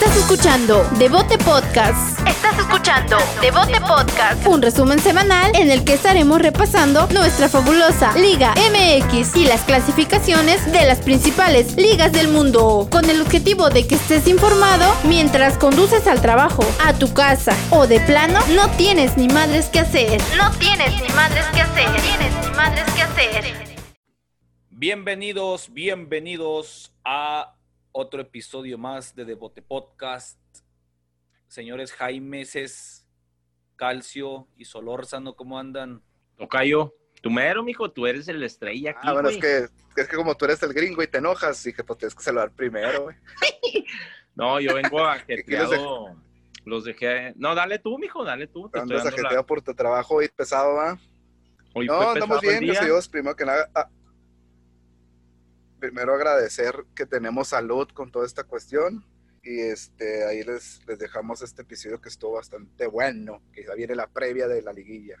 Estás escuchando Devote Podcast. Estás escuchando Devote Podcast. Un resumen semanal en el que estaremos repasando nuestra fabulosa Liga MX y las clasificaciones de las principales ligas del mundo. Con el objetivo de que estés informado mientras conduces al trabajo, a tu casa o de plano no tienes ni madres que hacer. No tienes ni madres que hacer. No tienes ni madres que hacer. Bienvenidos, bienvenidos a otro episodio más de Devote Podcast. Señores Jaimeses, Calcio y Solórzano, ¿cómo andan? Tocayo, tú mero, mijo, tú eres el estrella aquí, Ah, bueno, es que, es que como tú eres el gringo y te enojas, dije, pues tienes que saludar primero, güey. No, yo vengo ¿Qué quieres ajetreado. Los dejé. No, dale tú, mijo, dale tú. Te estoy Andas dando la- ajetreado por tu trabajo hoy pesado, ¿va? Hoy No, andamos bien, gracias a Dios. Primero que nada, ah, primero agradecer que tenemos salud con toda esta cuestión. Y este, ahí les, les dejamos este episodio que estuvo bastante bueno, que ya viene la previa de la liguilla.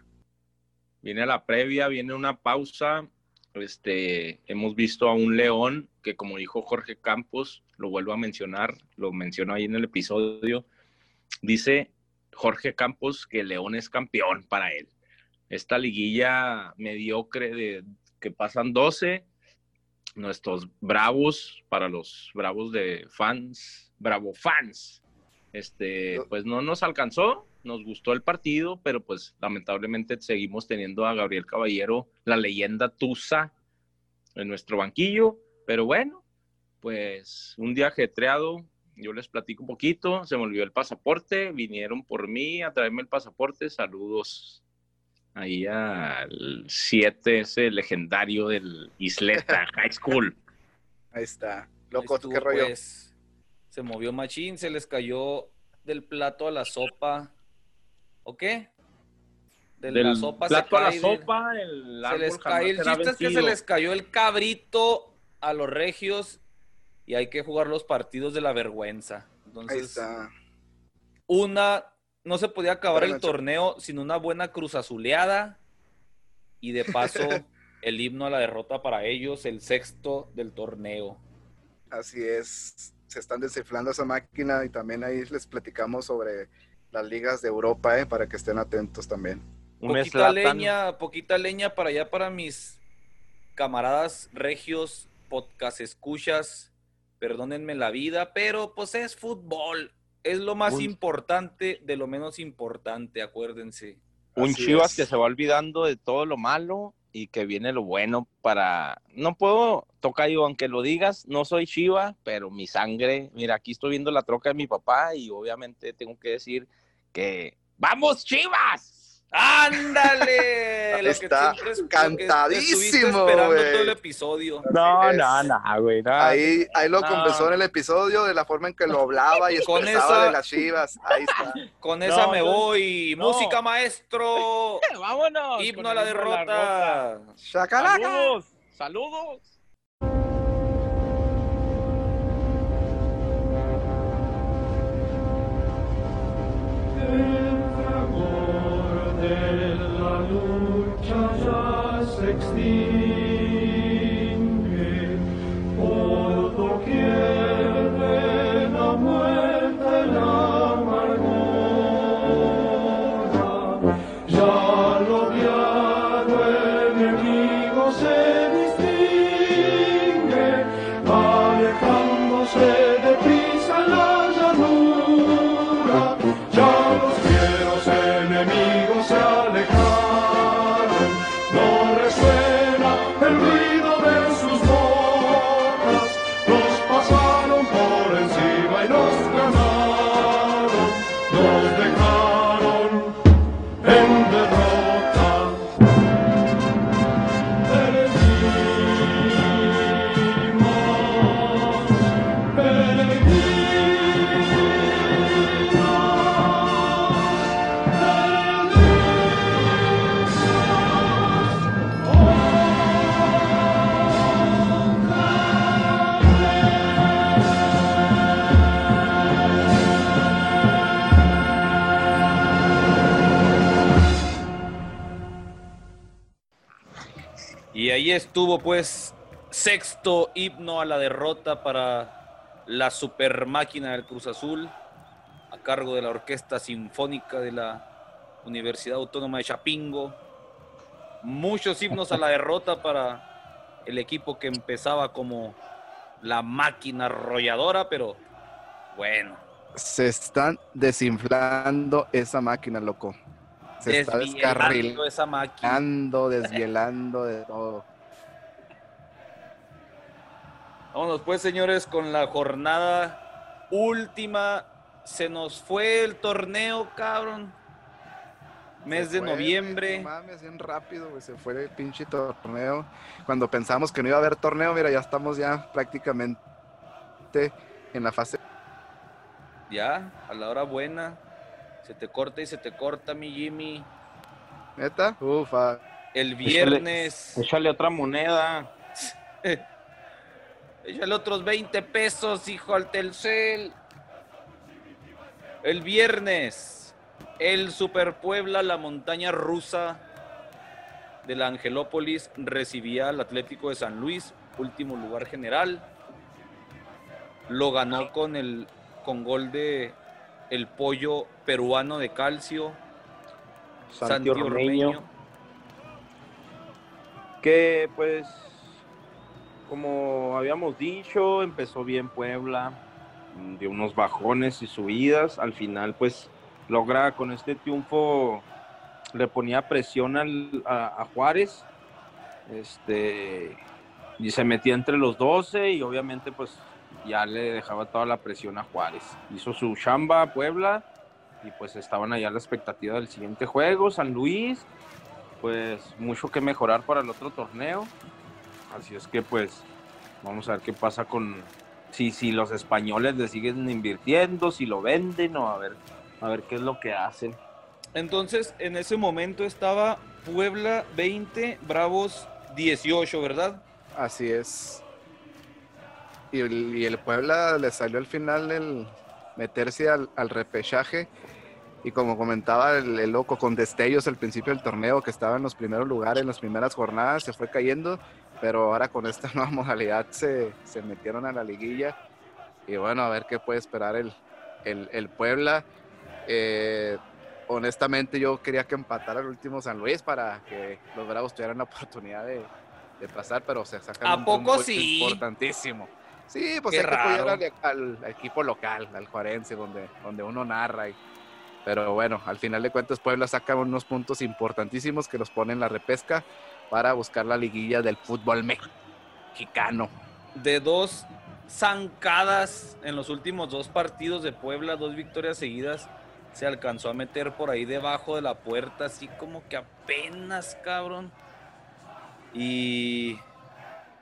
Viene la previa, viene una pausa. Este, hemos visto a un León que, como dijo Jorge Campos, lo vuelvo a mencionar, lo menciono ahí en el episodio. Dice Jorge Campos que León es campeón para él. Esta liguilla mediocre de que pasan 12, nuestros bravos, para los bravos de fans, bravo fans, este, pues no nos alcanzó, nos gustó el partido, pero pues lamentablemente seguimos teniendo a Gabriel Caballero, la leyenda Tusa, en nuestro banquillo, pero bueno, pues un día ajetreado, yo les platico un poquito, se me olvidó el pasaporte, vinieron por mí a traerme el pasaporte, saludos ahí al 7, ese legendario del Isleta High School. Ahí está. Loco, estuvo, ¿qué rollo? pues. se movió machín, se les cayó del plato a la sopa. ¿O qué? De Del la sopa se plato a la cae sopa, el Se les jamás cayó, el será chiste es que se les cayó el cabrito a los regios y hay que jugar los partidos de la vergüenza. Ahí está. una, no se podía acabar el torneo sin una buena cruz azuleada y de paso el himno a la derrota para ellos, el sexto del torneo. Así es, se están desinflando esa máquina y también ahí les platicamos sobre las ligas de Europa, ¿eh? para que estén atentos también. Un Poquita Zlatan- leña, poquita leña para allá para mis camaradas regios, podcast escuchas, perdónenme la vida, pero pues es fútbol, es lo más Un- importante de lo menos importante, acuérdense. un Así Chivas es. que se va olvidando de todo lo malo y que viene lo bueno para... No puedo, Tocayo, aunque lo digas, no soy Chiva, pero mi sangre, mira, aquí estoy viendo la troca de mi papá y obviamente tengo que decir que ¡Vamos Chivas! ¡Ándale! Lo que está, que cantadísimo, estuviste esperando güey. todo el episodio. No, es. no, no, güey, no. Ahí, ahí lo No. confesó en el episodio de la forma en que lo hablaba y Con expresaba esa- de las chivas. Ahí está. Con esa No, me voy. No. Música maestro. ¡Vámonos! Himno con a el la himno a la derrota. ¡Chacalaca! ¡Saludos! ¡Saludos! Charge us, 16. Estuvo pues sexto himno a la derrota para la super máquina del Cruz Azul, a cargo de la Orquesta Sinfónica de la Universidad Autónoma de Chapingo. Muchos himnos a la derrota para el equipo que empezaba como la máquina arrolladora, pero bueno. Se están desinflando esa máquina, loco. Se está descarrilando, esa máquina. desvielando de todo. Vámonos pues, señores, con la jornada última. Se nos fue el torneo, cabrón. Mes Se de fue, noviembre. No mames, bien rápido, güey. Se fue el pinche torneo. Cuando pensamos que no iba a haber torneo, mira, ya estamos ya prácticamente en la fase. Ya, a la hora buena. Se te corta y se te corta, mi Jimmy. ¿Neta? Ufa. El viernes. Échale otra moneda. Échale otros 20 pesos, hijo al Telcel. El viernes, el Super Puebla, la montaña rusa de la Angelópolis, recibía al Atlético de San Luis, último lugar general. Lo ganó con el con gol de el pollo peruano de calcio, Santi Ormeño. que pues como habíamos dicho empezó bien Puebla mm, de unos bajones y subidas. Al final pues logra con este triunfo le ponía presión a, a Juárez este y se metía entre los 12 y obviamente pues ya le dejaba toda la presión a Juárez. Hizo su chamba a Puebla y pues estaban allá a la expectativa del siguiente juego. San Luis pues mucho que mejorar para el otro torneo. Así es que pues vamos a ver qué pasa con si, si los españoles le siguen invirtiendo, si lo venden o a ver, a ver qué es lo que hacen. Entonces, en ese momento estaba Puebla 20, Bravos 18, ¿verdad? Así es. Y el, y el Puebla le salió al final el meterse al, al repechaje. Y como comentaba el, el loco, con destellos al principio del torneo, que estaba en los primeros lugares, en las primeras jornadas, se fue cayendo. Pero ahora con esta nueva modalidad se, se metieron a la liguilla. Y bueno, a ver qué puede esperar el, el, el Puebla. Eh, honestamente, yo quería que empatara el último San Luis para que los Bravos tuvieran la oportunidad de, de pasar, pero se sacan ¿A un poco sí? importantísimo. Sí, pues Qué hay que raro. al, al- al equipo local, al Juarense, donde, donde uno narra. y- pero bueno, al final de cuentas Puebla saca unos puntos importantísimos que los pone en la repesca para buscar la liguilla del fútbol mexicano. De dos zancadas en los últimos dos partidos de Puebla, dos victorias seguidas, se alcanzó a meter por ahí debajo de la puerta, así como que apenas, cabrón. Y,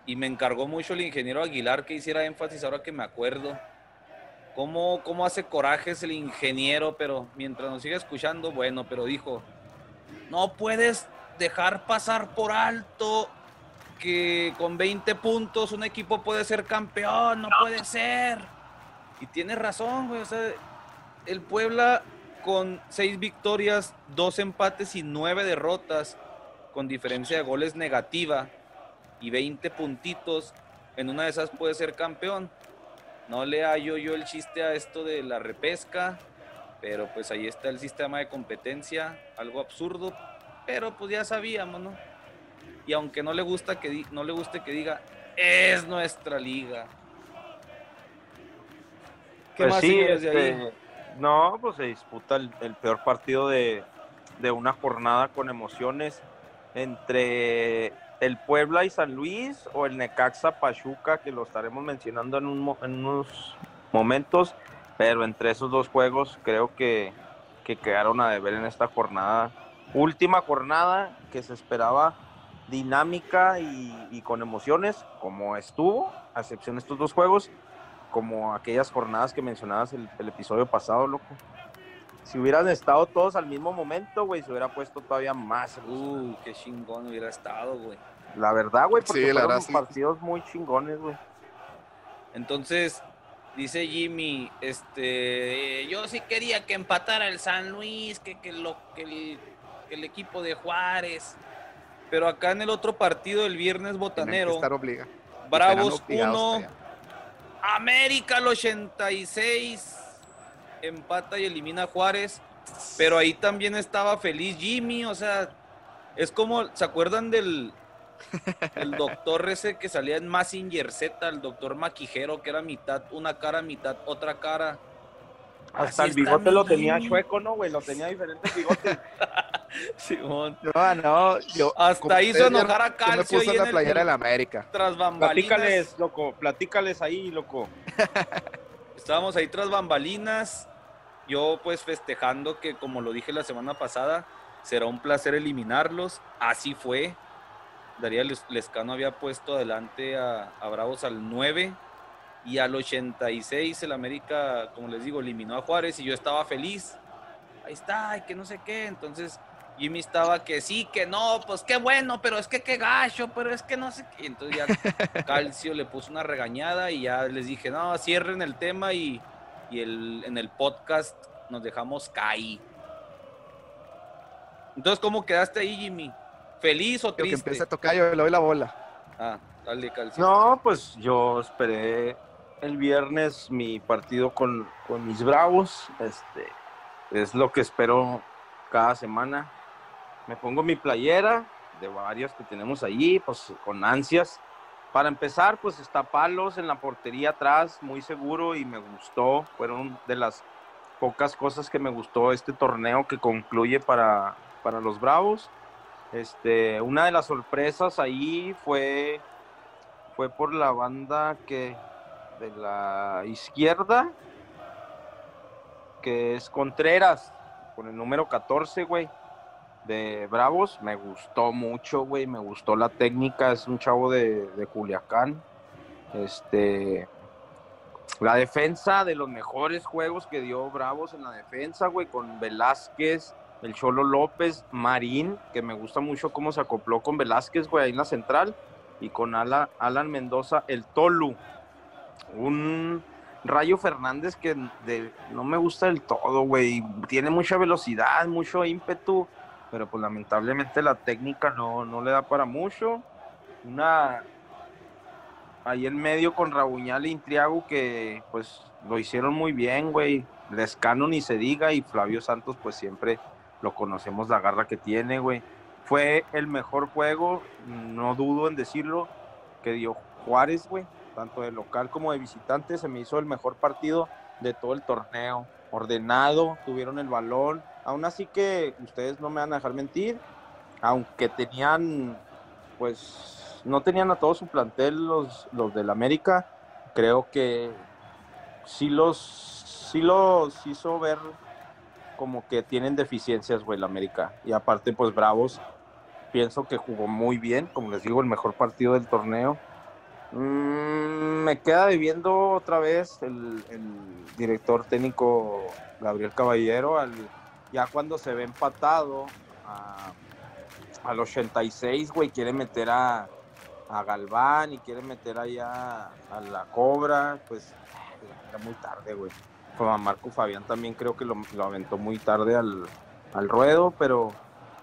y me encargó mucho el ingeniero Aguilar que hiciera énfasis ahora que me acuerdo. ¿Cómo, cómo hace corajes el ingeniero? Pero mientras nos sigue escuchando, bueno, pero dijo, no puedes dejar pasar por alto que con 20 puntos un equipo puede ser campeón, no puede ser. Y tiene razón, güey. O sea, el Puebla con 6 victorias, 2 empates y 9 derrotas, con diferencia de goles negativa y 20 puntitos, en una de esas puede ser campeón. No le hallo yo el chiste a esto de la repesca, pero pues ahí está el sistema de competencia, algo absurdo, pero pues ya sabíamos, ¿no? y aunque no le gusta que no le guste que diga es nuestra liga. ¿Qué Pues más sí, de ahí? este, no, pues se disputa el, el peor partido de, de una jornada con emociones entre el Puebla y San Luis o el Necaxa Pachuca, que lo estaremos mencionando en, un en unos momentos, pero entre esos dos juegos creo que, que quedaron a deber en esta jornada. Última jornada que se esperaba dinámica y, y con emociones, como estuvo, a excepción de estos dos juegos, como aquellas jornadas que mencionabas el, el episodio pasado, loco. Si hubieran estado todos al mismo momento, güey, se hubiera puesto todavía más. Uh, qué chingón hubiera estado, güey. La verdad, güey, porque Sí, la fueron verdad, sí. partidos muy chingones, güey. Entonces, dice Jimmy, este, yo sí quería que empatara el San Luis, que, que lo, que el, que el equipo de Juárez. Pero acá en el otro partido, el viernes botanero, estar obliga- Bravos estarán obligados 1, allá. América al 86 empata y elimina a Juárez. Pero ahí también estaba feliz Jimmy, o sea, es como, ¿se acuerdan del el doctor ese que salía en Massinger Z, el doctor Maquijero, que era mitad una cara, mitad otra cara? Hasta Así el bigote lo tenía chueco, ¿no, güey? Lo tenía diferentes bigotes. Simón. No, no, yo. Hasta hizo enojar a yo me Calcio la en el- playera de la América. Tras bambalinas. platícales, loco, platícales ahí, loco. Estábamos ahí tras bambalinas. Yo pues festejando que como lo dije la semana pasada, será un placer eliminarlos. Así fue. Daría Les- Lescano había puesto adelante a, a Bravos al 9 y al 86 el América, como les digo, eliminó a Juárez y yo estaba feliz. Ahí está, y que no sé qué. Entonces Jimmy estaba que sí, que no, pues qué bueno, pero es que qué gacho, pero es que no sé qué. Entonces ya Calcio le puso una regañada y ya les dije, no, cierren el tema y, y el, en el podcast nos dejamos caer. Entonces, ¿cómo quedaste ahí, Jimmy? ¿Feliz o Lo que triste? empieza a tocar, yo le doy la bola. Ah, dale, Calcio. No, pues yo esperé el viernes mi partido con, con mis bravos. Este es lo que espero cada semana. Me pongo mi playera de varias que tenemos allí, pues con ansias. Para empezar, pues está Palos en la portería atrás, muy seguro y me gustó. Fueron de las pocas cosas que me gustó este torneo que concluye para, para los Bravos. Este, una de las sorpresas ahí fue fue por la banda que de la izquierda, que es Contreras, con el número 14, güey, de Bravos. Me gustó mucho, güey, me gustó la técnica, es un chavo de, de Culiacán. Este, la defensa de los mejores juegos que dio Bravos en la defensa, güey, con Velázquez, el Cholo López, Marín, que me gusta mucho cómo se acopló con Velázquez, güey, ahí en la central y con Ala- Alan Mendoza, el Tolu. Un Rayo Fernández que no me gusta del todo, güey. Tiene mucha velocidad, mucho ímpetu, pero pues lamentablemente la técnica no, no le da para mucho. Una ahí en medio con Rabuñal e Intriago que pues lo hicieron muy bien, güey. Lescano ni se diga y Flavio Santos pues siempre lo conocemos la garra que tiene, güey fue el mejor juego, no dudo en decirlo, que dio Juárez, güey, tanto de local como de visitante, se me hizo el mejor partido de todo el torneo, ordenado, tuvieron el balón, aún así que ustedes no me van a dejar mentir, aunque tenían, pues, no tenían a todo su plantel los, los del América, creo que sí los, sí los hizo ver como que tienen deficiencias, güey, el América. Y aparte, pues Bravos, pienso que jugó muy bien, como les digo, el mejor partido del torneo. Mm, me queda debiendo otra vez el, director técnico Gabriel Caballero, al, ya cuando se ve empatado a, al 86, güey, quiere meter a, a Galván y quiere meter allá a la Cobra, pues era muy tarde, güey. A Marco Fabián también creo que lo, lo aventó muy tarde al, al ruedo, pero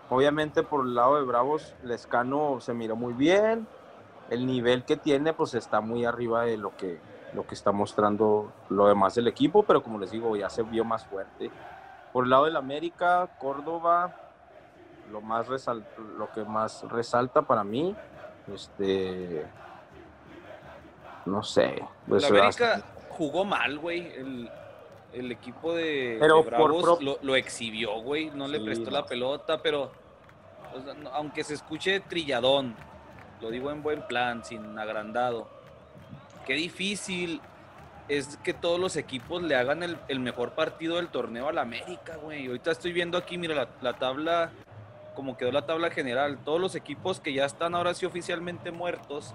obviamente por el lado de Bravos, Lescano se miró muy bien. El nivel que tiene, pues está muy arriba de lo que, lo que está mostrando lo demás del equipo, pero como les digo, ya se vio más fuerte. Por el lado del América, Córdoba, lo, más resal- lo que más resalta para mí, este. No sé. pues, La América jugó mal, güey. El, el equipo de, Pero de por lo, lo exhibió, güey. No le prestó no. la pelota, pero o sea, no- aunque se escuche trilladón, lo digo en buen plan, sin agrandado. Qué difícil es que todos los equipos le hagan el, mejor partido del torneo a la América, güey. Ahorita estoy viendo aquí, mira, la, la tabla, como quedó la tabla general. Todos los equipos que ya están ahora sí oficialmente muertos,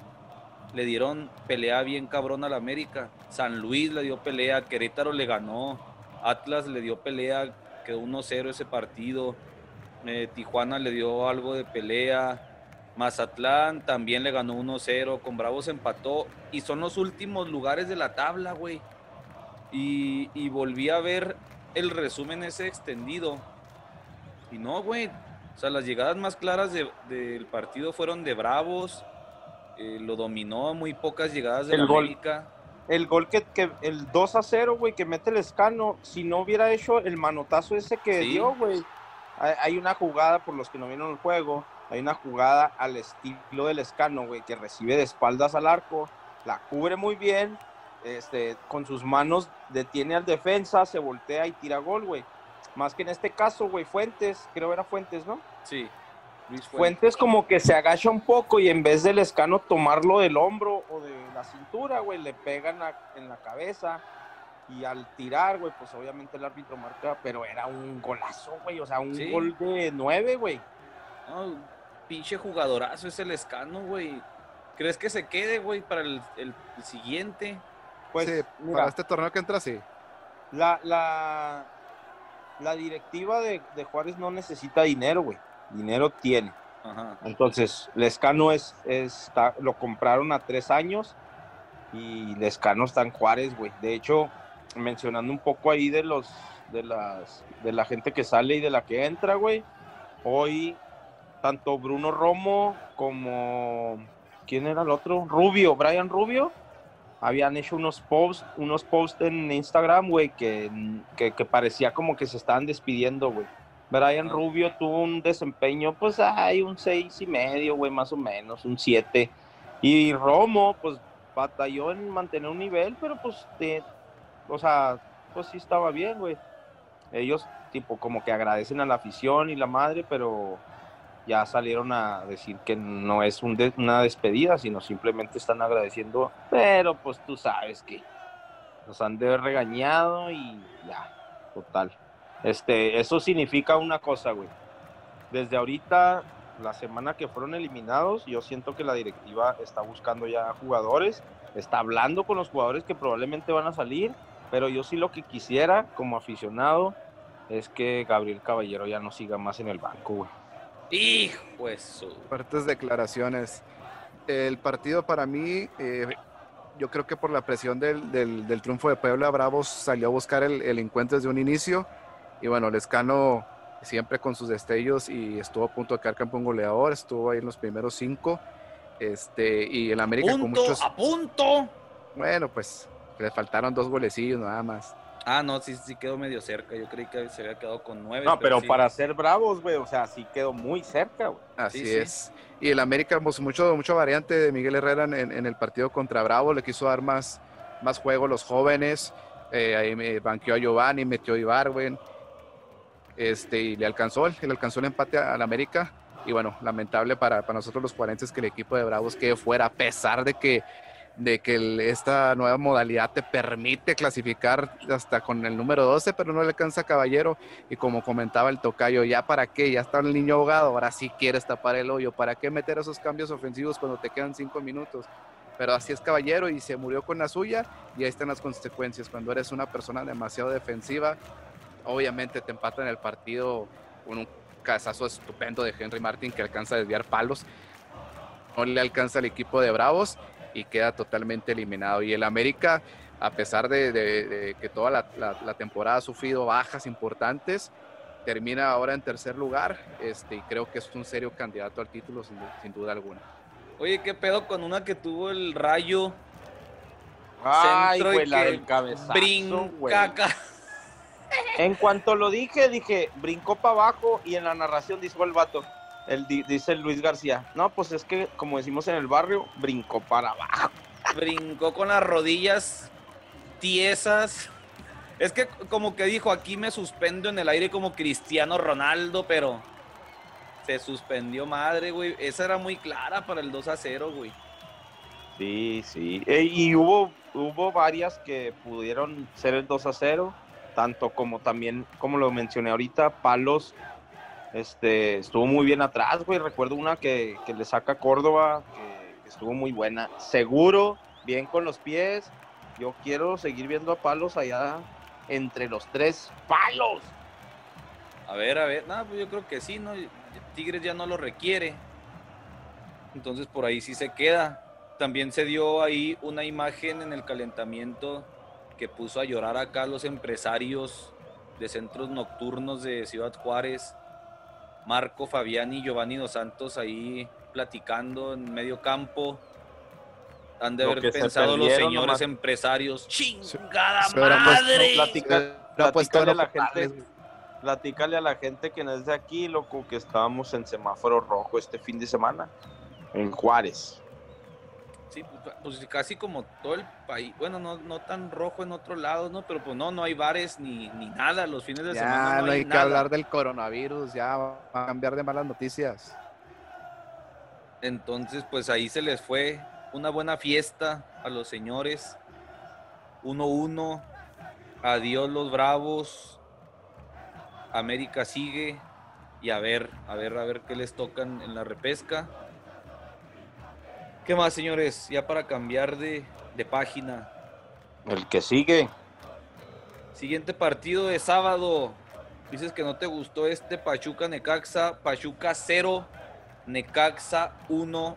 le dieron pelea bien cabrón a la América. San Luis le dio pelea, Querétaro le ganó, Atlas le dio pelea, quedó 1-0 ese partido. Eh, Tijuana le dio algo de pelea. Mazatlán también le ganó 1-0, con Bravos empató y son los últimos lugares de la tabla, güey. Y, y volví a ver el resumen ese extendido. Y no, güey. O sea, las llegadas más claras de- del partido fueron de Bravos. eh, lo dominó, muy pocas llegadas de El la gol. América. el gol que, que el 2 a 0, güey, que mete el escano, si no hubiera hecho el manotazo ese que Sí. dio, güey. Hay, hay una jugada, por los que no vieron el juego, hay una jugada al estilo del escano, güey, que recibe de espaldas al arco, la cubre muy bien, este, con sus manos detiene al defensa, se voltea y tira gol, güey. Más que en este caso, güey, Fuentes, creo era Fuentes, ¿no? Sí. Luis Fuentes. Fuentes como que se agacha un poco y en vez del escano tomarlo del hombro o de la cintura, güey, le pega en la, en la cabeza. Y al tirar, güey, pues obviamente el árbitro marca, pero era un golazo, güey, o sea, un Sí. gol de nueve, güey. No, pinche jugadorazo es el escano, güey. ¿Crees que se quede, güey, para el, el- el siguiente? Pues, sí, mira, para este torneo que entra, sí. la, la, la directiva de, de Juárez no necesita dinero, güey. Dinero tiene. Ajá. Entonces, Lescano es, está, lo compraron a tres años y Lescano está en Juárez, güey. De hecho, mencionando un poco ahí de los de las de la gente que sale y de la que entra, güey. Hoy tanto Bruno Romo como quién era el otro, Rubio, Brian Rubio, habían hecho unos posts, unos posts en Instagram, güey, que, que, que parecía como que se estaban despidiendo, güey. Brian Ah. Rubio tuvo un desempeño, pues hay un seis y medio, güey, más o menos, un siete. Y Romo, pues batalló en mantener un nivel, pero pues, de- o sea, pues sí estaba bien, güey. Ellos, tipo, como que agradecen a la afición y la madre, pero ya salieron a decir que no es una despedida, sino simplemente están agradeciendo. Pero pues tú sabes que nos han de regañado y ya, total. Este, eso significa una cosa, güey. Desde ahorita, la semana que fueron eliminados, yo siento que la directiva está buscando ya jugadores, está hablando con los jugadores que probablemente van a salir, pero yo sí lo que quisiera como aficionado es que Gabriel Caballero ya no siga más en el banco, güey. Hijo Fuertes declaraciones. El partido para mí, eh, yo creo que por la presión del, del- del triunfo de Puebla, Bravos salió a buscar el, el encuentro desde un inicio. Y bueno, Lescano siempre con sus destellos y estuvo a punto de quedar campeón goleador, estuvo ahí en los primeros cinco. Este, y el América con muchos. ¡A punto! Bueno, pues le faltaron dos golecillos nada más. Ah, no, sí, sí quedó medio cerca. Yo creí que se había quedado con nueve. No, pero sí. para ser bravos, güey, o sea, sí quedó muy cerca, güey. Así Sí, sí. es. Y el América, pues mucho, mucho variante de Miguel Herrera en, en el partido contra Bravo, le quiso dar más, más juego a los jóvenes. eh, ahí me banqueó a Giovanni, metió a Ibarwen. Este, y le alcanzó, le alcanzó el empate al América. Y bueno, lamentable para, para nosotros los cuarentes que el equipo de Bravos quede fuera, a pesar de que, de que esta nueva modalidad te permite clasificar hasta con el número 12, pero no le alcanza Caballero. Y como comentaba el tocayo, ya para qué, ya está el niño ahogado, ahora sí quieres tapar el hoyo, ¿para qué meter esos cambios ofensivos cuando te quedan cinco minutos? Pero así es Caballero y se murió con la suya y ahí están las consecuencias. Cuando eres una persona demasiado defensiva, obviamente te empatan el partido con un cazazo estupendo de Henry Martin que alcanza a desviar palos. No le alcanza al equipo de Bravos y queda totalmente eliminado. Y el América, a pesar de, de- de que toda la, la- la temporada ha sufrido bajas importantes, termina ahora en tercer lugar este, y creo que es un serio candidato al título sin, sin duda alguna. Oye, ¿qué pedo con una que tuvo el rayo? Ay, Centro y güey, la que del cabezazo. Brinca. En cuanto lo dije, dije, brincó para abajo y en la narración dijo el vato, el, di- dice Luis García, no, pues es que, como decimos en el barrio, brincó para abajo. Brincó con las rodillas tiesas. Es que como que dijo, aquí me suspendo en el aire como Cristiano Ronaldo, pero se suspendió madre, güey. Esa era muy clara para el 2 a 0, güey. Sí, sí. E- y hubo, hubo varias que pudieron ser el 2 a 0, tanto como también, como lo mencioné ahorita, Palos este, estuvo muy bien atrás, güey. Recuerdo una que, que le saca a Córdoba, que, estuvo muy buena. Seguro, bien con los pies. Yo quiero seguir viendo a Palos allá entre los tres palos. A ver, a ver. No, pues yo creo que sí, ¿no? Tigres ya no lo requiere. Entonces por ahí sí se queda. También se dio ahí una imagen en el calentamiento que puso a llorar acá a los empresarios de centros nocturnos de Ciudad Juárez. Marco, Fabián y Giovanni Dos Santos ahí platicando en medio campo. Han de Lo haber pensado los señores nomás. empresarios. ¡Chingada madre! Pues a la gente, platícale a la gente que no es de aquí, loco, que estábamos en semáforo rojo este fin de semana en Juárez. Sí, pues, pues casi como todo el país. Bueno, no, no tan rojo en otro lado, ¿no? Pero pues no, no hay bares ni, ni nada. Los fines de semana Ya no, no hay, hay que nada. hablar del coronavirus, ya va a cambiar de malas noticias. Entonces, pues ahí se les fue una buena fiesta a los señores. 1-1. Adiós los bravos. América sigue. Y a ver, a ver, a ver qué les tocan en la repesca. ¿Qué más, señores? Ya para cambiar de, de página. El que sigue, Siguiente partido de sábado. Dices que no te gustó este Pachuca Necaxa. Pachuca 0, Necaxa 1.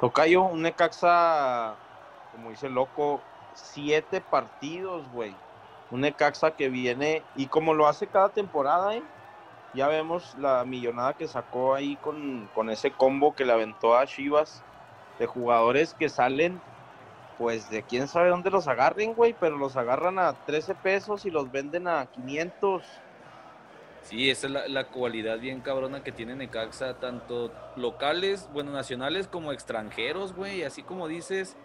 Tocayo, un Necaxa, como dice el loco, siete partidos, güey. Un Necaxa que viene, y como lo hace cada temporada, ¿eh? Ya vemos la millonada que sacó ahí con, con ese combo que le aventó a Chivas de jugadores que salen, pues de quién sabe dónde los agarren, güey, pero los agarran a 13 pesos y los venden a 500. Sí, esa es la, la cualidad bien cabrona que tiene Necaxa, tanto locales, bueno, nacionales como extranjeros, güey. Así como dices,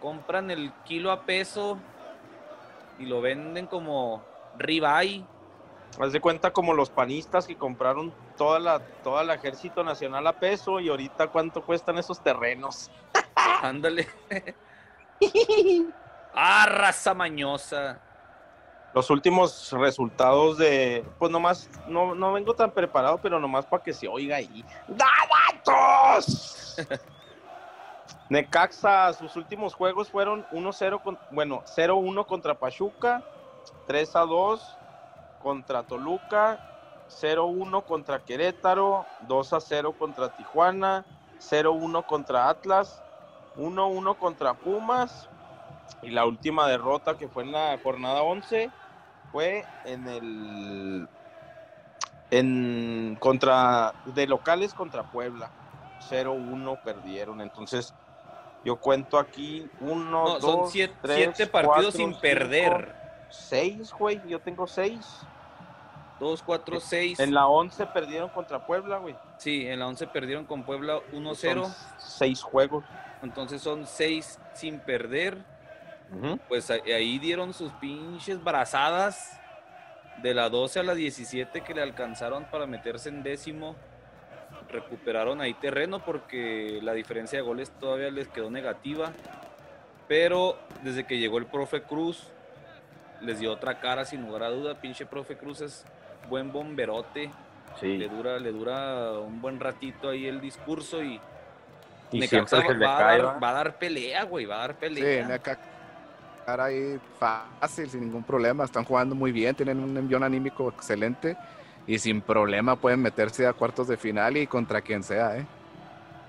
compran el kilo a peso y lo venden como ribeye. Haz de cuenta como los panistas que compraron toda la, toda el ejército nacional a peso y ahorita cuánto cuestan esos terrenos. Ándale. ah, raza mañosa. Los últimos resultados de, pues nomás, no, no vengo tan preparado, pero nomás para que se oiga ahí. ¡Datos! Necaxa, sus últimos juegos fueron 1-0, con- bueno, 0-1 contra Pachuca, 3-2 contra Toluca, 0-1 contra Querétaro, 2-0 contra Tijuana, 0-1 contra Atlas, 1-1 contra Pumas, y la última derrota que fue en la jornada 11 fue en el en contra de locales contra Puebla 0-1 perdieron entonces yo cuento aquí uno No, dos son siete, tres, siete partidos cuatro, sin cinco, perder. Seis güey yo tengo seis 2, 4, 6. en la 11 perdieron contra Puebla güey Sí, en la 11 perdieron con Puebla 1-0. Son seis juegos Entonces son 6 sin perder. Pues ahí- ahí dieron sus pinches brazadas de la 12 a la 17 que le alcanzaron para meterse en décimo. Recuperaron ahí terreno porque la diferencia de goles todavía les quedó negativa. Pero desde que llegó el profe Cruz, les dio otra cara sin lugar a duda. Pinche profe Cruz es buen bomberote. sí Le dura, le dura un buen ratito ahí el discurso y, y Necaxa va, a cae dar, ¿va? va a dar pelea, güey, va a dar Sí, pelea. Necaxa ahí fácil, sin ningún problema. Están jugando muy bien, tienen un envión anímico excelente y sin problema pueden meterse a cuartos de final y contra quien sea, ¿eh?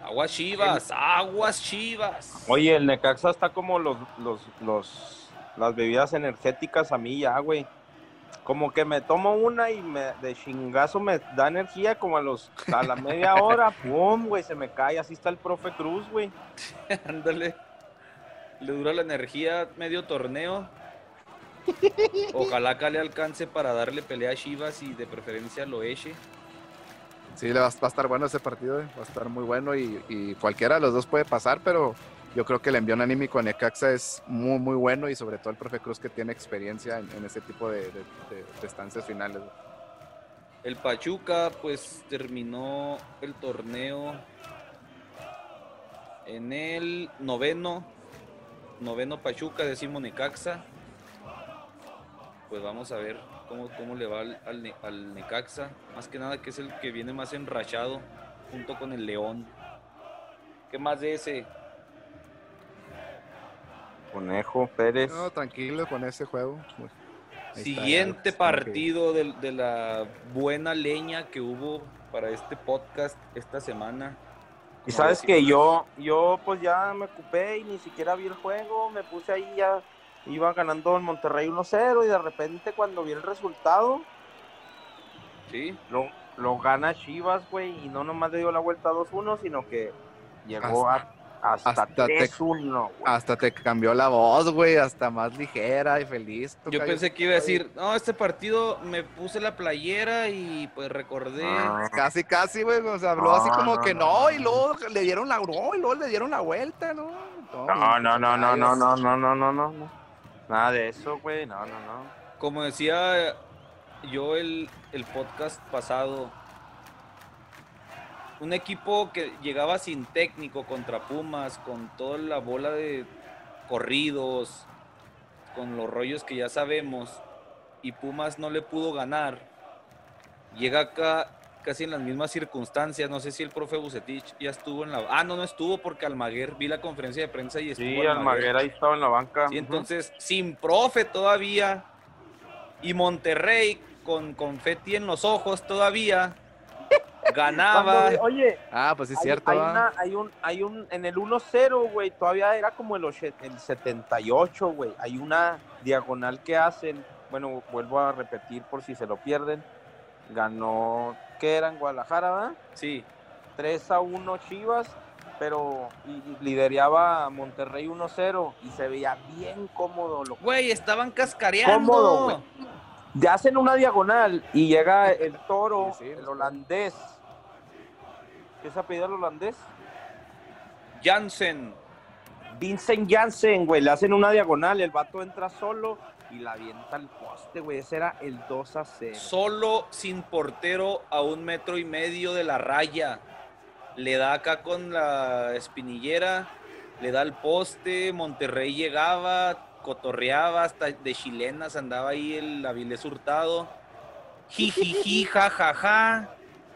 Aguas chivas, aguas chivas. Oye, el Necaxa está como los, los, los, las bebidas energéticas a mí ya, güey. Como que me tomo una y me, de chingazo me da energía como a los, a la media hora, pum, güey, se me cae. Así está el profe Cruz, güey. Ándale. Le dura la energía medio torneo. Ojalá acá le alcance para darle pelea a Chivas y de preferencia lo eche. Sí, le va, va a estar bueno ese partido, ¿eh? va a estar muy bueno y, y cualquiera de los dos puede pasar, pero yo creo que el envión anímico a Necaxa es muy, muy bueno y sobre todo el profe Cruz que tiene experiencia en, ese tipo de, estancias finales. El Pachuca pues terminó el torneo en el noveno. Noveno Pachuca, décimo Necaxa. Pues vamos a ver cómo, cómo le va al Necaxa. Más que nada que es el que viene más enrachado junto con el León. ¿Qué más de ese? Conejo, Pérez. No, tranquilo con ese juego. Ahí está, Siguiente partido de, de la buena leña que hubo para este podcast esta semana. Y sabes que yo, yo pues ya me ocupé y ni siquiera vi el juego, me puse ahí ya, iba ganando el Monterrey 1-0 y de repente cuando vi el resultado, Sí, lo, lo gana Chivas, güey, y no nomás le dio la vuelta 2-1, sino que llegó a, Hasta, Hasta te- 3-1, güey. Hasta te cambió la voz, güey, hasta más ligera y feliz. Yo pensé que iba a decir, no, este partido me puse la playera y pues recordé. Ah. Casi, casi, güey, o sea, habló así como no, que no, y luego le dieron la, no, y luego le dieron la vuelta, ¿no? No, no, no, no, no, no, no, no, no, no. Nada de eso, güey. No, no, no. Como decía yo el, el podcast pasado, un equipo que llegaba sin técnico contra Pumas, con toda la bola de corridos, con los rollos que ya sabemos, y Pumas no le pudo ganar, llega acá casi en las mismas circunstancias, no sé si el profe Bucetich ya estuvo en la... Ah, no, no estuvo porque Almaguer, vi la conferencia de prensa y estuvo Sí, Almaguer ahí estaba en la banca. Sí, entonces, sin profe todavía. Y Monterrey con confeti en los ojos todavía. Ganaba. Cuando- oye, Ah, pues sí, es hay, cierto. hay ¿va? una, hay un, hay un, en el 1-0, güey, todavía era como el, el 78, güey. Hay una diagonal que hacen, bueno, vuelvo a repetir por si se lo pierden. Ganó, ¿qué era en Guadalajara, verdad? Sí. 3 a 1 Chivas, pero y, y lideraba a Monterrey 1-0 y se veía bien cómodo. Lo, Güey, estaban cascareando. Cómodo, güey. ya hacen una diagonal y llega el toro, Sí, sí, el holandés. ¿Qué se apellida el holandés? Jansen. Vincent Janssen, güey, le hacen una diagonal, el vato entra solo y la avienta al poste, güey. Ese era el 2 a 0. Solo sin portero a un metro y medio de la raya. Le da acá con la espinillera. Le da al poste. Monterrey llegaba. Cotorreaba hasta de chilenas. Andaba ahí el Avilés Hurtado. Jijiji, jajaja.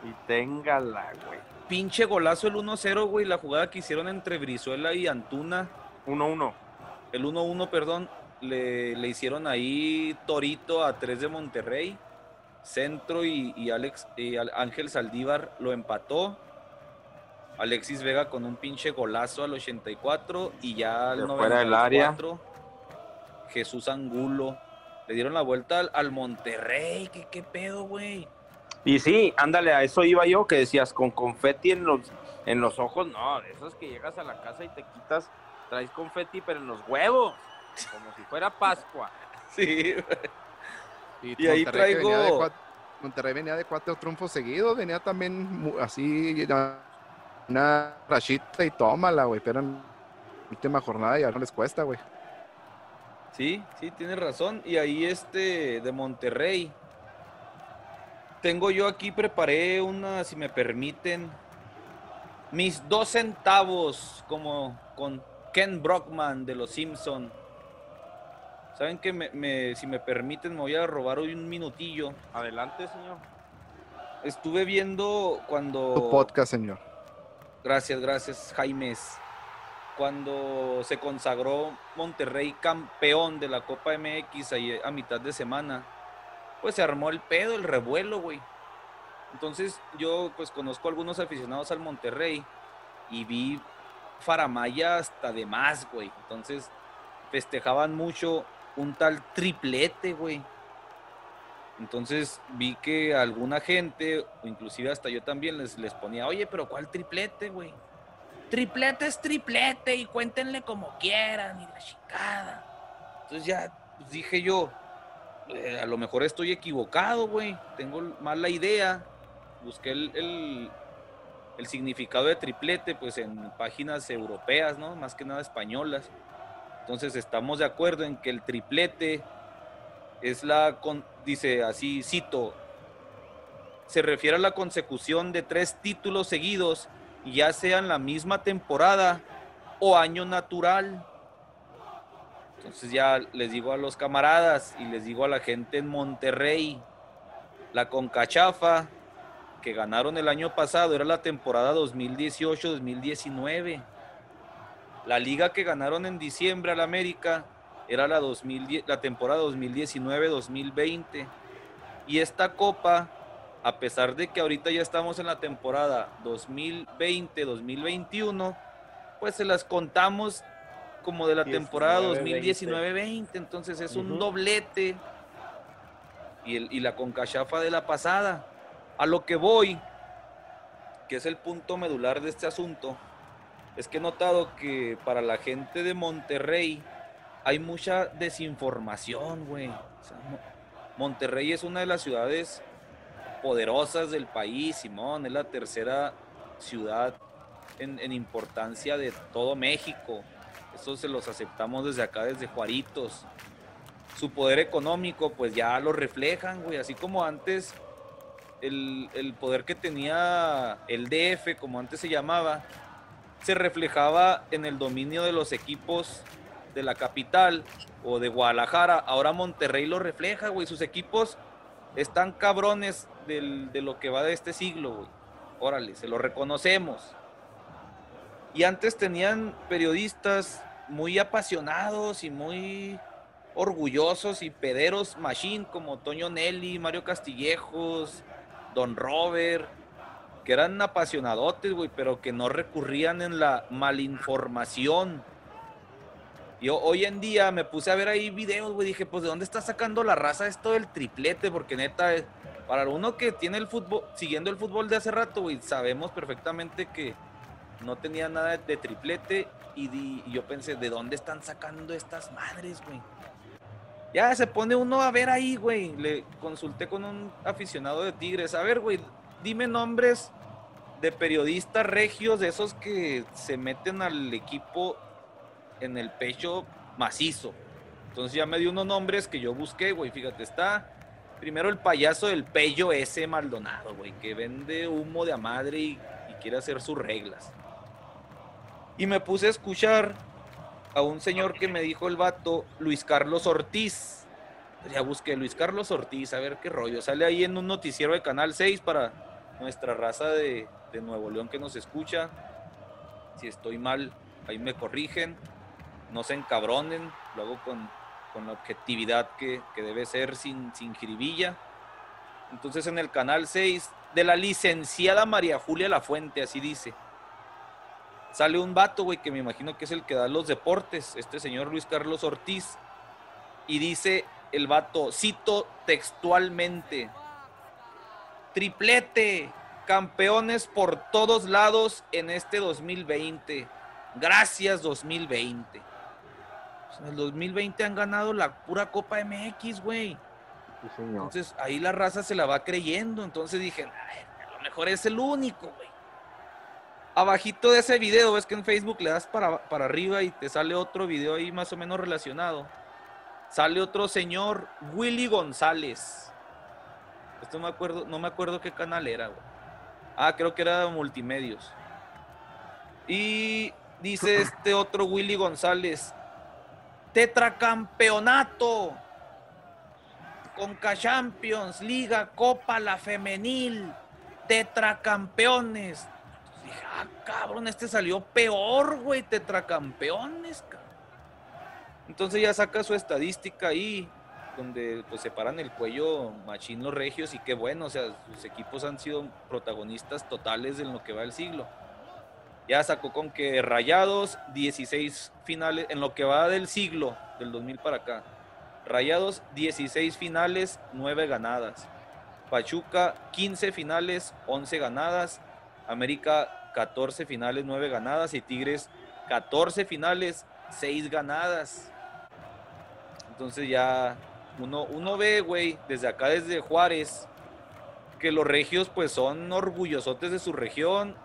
Y téngala, güey. Pinche golazo el 1-0, güey. La jugada que hicieron entre Brizuela y Antuna. 1-1. El 1-1, perdón. Le, le hicieron ahí Torito a 3 de Monterrey. Centro y, y Alex y Ángel Saldívar lo empató. Alexis Vega con un pinche golazo al 84 y ya al De fuera del área. 94 Jesús Angulo. Le dieron la vuelta al, al Monterrey. ¿Qué, qué pedo, güey? Y sí, ándale, a eso iba yo, que decías, con confeti en los, en los ojos, no, de esos que llegas a la casa y te quitas, traes confeti, pero en los huevos, como si fuera Pascua. Sí, Y, Y ahí Monterrey que venía de traigo- cuatro- Monterrey venía de cuatro triunfos seguidos, venía también mu- así, una- una rachita y tómala, güey, pero en última jornada ya no les cuesta, güey. Sí, sí, tienes razón. Y ahí este de Monterrey. Tengo yo aquí, preparé una, si me permiten, mis dos centavos, como con Ken Brockman de los Simpson. ¿Saben que me, me- si me permiten, me voy a robar hoy un minutillo? Adelante, señor. Estuve viendo cuando... Tu podcast, señor. Gracias, gracias, Jaimes. Cuando se consagró Monterrey campeón de la Copa MX ahí a mitad de semana, pues se armó el pedo, el revuelo, güey. Entonces yo pues conozco a algunos aficionados al Monterrey y vi faramaya hasta de más, güey. Entonces festejaban mucho un tal triplete, güey. Entonces vi que alguna gente, inclusive hasta yo también, les, les ponía, oye, pero ¿cuál triplete, güey? Triplete es triplete y cuéntenle como quieran y la chingada. Entonces ya dije yo, eh, a lo mejor estoy equivocado, güey. Tengo mal la idea. Busqué el, el- significado de triplete, pues en páginas europeas, ¿no? Más que nada españolas. Entonces estamos de acuerdo en que el triplete es la, dice así, cito, se refiere a la consecución de tres títulos seguidos, ya sea en la misma temporada o año natural. Entonces ya les digo a los camaradas y les digo a la gente en Monterrey, la Concachafa que ganaron el año pasado era la temporada 2018-2019. La liga que ganaron en diciembre al América era la, 2010 la temporada 2019-2020. Y esta copa, a pesar de que ahorita ya estamos en la temporada 2020-2021, pues se las contamos como de la temporada 2019-20. Entonces es un doblete. Y, el, y la concachafa de la pasada. A lo que voy, que es el punto medular de este asunto, es que he notado que para la gente de Monterrey hay mucha desinformación, güey. O sea, Mo- Monterrey es una de las ciudades poderosas del país, Simón. Es la tercera ciudad en, en importancia de todo México. Eso se los aceptamos desde acá, desde Juaritos. Su poder económico, pues ya lo reflejan, güey. Así como antes, el, el poder que tenía el DF, como antes se llamaba, se reflejaba en el dominio de los equipos de la capital o de Guadalajara. Ahora Monterrey lo refleja, güey. Sus equipos están cabrones del- de lo que va de este siglo, güey. Órale, se lo reconocemos. Y antes tenían periodistas muy apasionados y muy orgullosos y pederos machine como Toño Nelly, Mario Castillejos, Don Robert, que eran apasionadotes, güey, pero que no recurrían en la malinformación. Yo hoy en día me puse a ver ahí videos, güey, dije, pues de dónde está sacando la raza esto del triplete, porque neta, eh, para uno que tiene el fútbol, siguiendo el fútbol de hace rato, güey, sabemos perfectamente que no tenía nada de triplete y, di- yo pensé, ¿de dónde están sacando estas madres, güey? Ya se pone uno a ver ahí, güey. Le consulté con un aficionado de Tigres. A ver, güey, dime nombres de periodistas regios, de esos que se meten al equipo en el pecho macizo. Entonces ya me dio unos nombres que yo busqué, güey. Fíjate, está primero el payaso del Pello ese Maldonado, güey, que vende humo de a madre y quiere hacer sus reglas. Y me puse a escuchar a un señor que me dijo el vato, Luis Carlos Ortiz. Ya busqué Luis Carlos Ortiz, a ver qué rollo. Sale ahí en un noticiero de Canal 6 para nuestra raza de, de Nuevo León que nos escucha. Si estoy mal, ahí me corrigen. No se encabronen, lo hago con, con la objetividad que, que debe ser sin, sin jiribilla. Entonces en el Canal 6 de la licenciada María Julia Lafuente, así dice sale un vato, güey, que me imagino que es el que da los deportes, este señor Luis Carlos Ortiz, y dice el vato, cito textualmente, triplete, campeones por todos lados en este 2020. Gracias 2020. Pues en el 2020 han ganado la pura Copa MX, güey. Sí. Entonces ahí la raza se la va creyendo. Entonces dije, "Ay, a lo mejor es el único, güey. Abajito de ese video, ves que en Facebook le das para, para arriba y te sale otro video ahí más o menos relacionado. Sale otro señor, Willy González. Esto no me acuerdo, no me acuerdo qué canal era, güey. Ah, creo que era Multimedios. Y dice este otro Willy González, tetracampeonato. Conca Champions, Liga, Copa, la femenil, tetracampeones. Ah, cabrón, este salió peor, güey, tetracampeones, cabrón. Entonces ya saca su estadística ahí, donde pues se paran el cuello machín los regios y qué bueno, o sea, sus equipos han sido protagonistas totales en lo que va el siglo. Ya sacó con que Rayados 16 finales en lo que va del siglo, del 2000 para acá. Rayados 16 finales, 9 ganadas. Pachuca 15 finales, 11 ganadas. América 14 finales, 9 ganadas. Y Tigres 14 finales, 6 ganadas. Entonces ya uno, uno ve, güey, desde acá, desde Juárez, que los regios pues son orgullosotes de su región.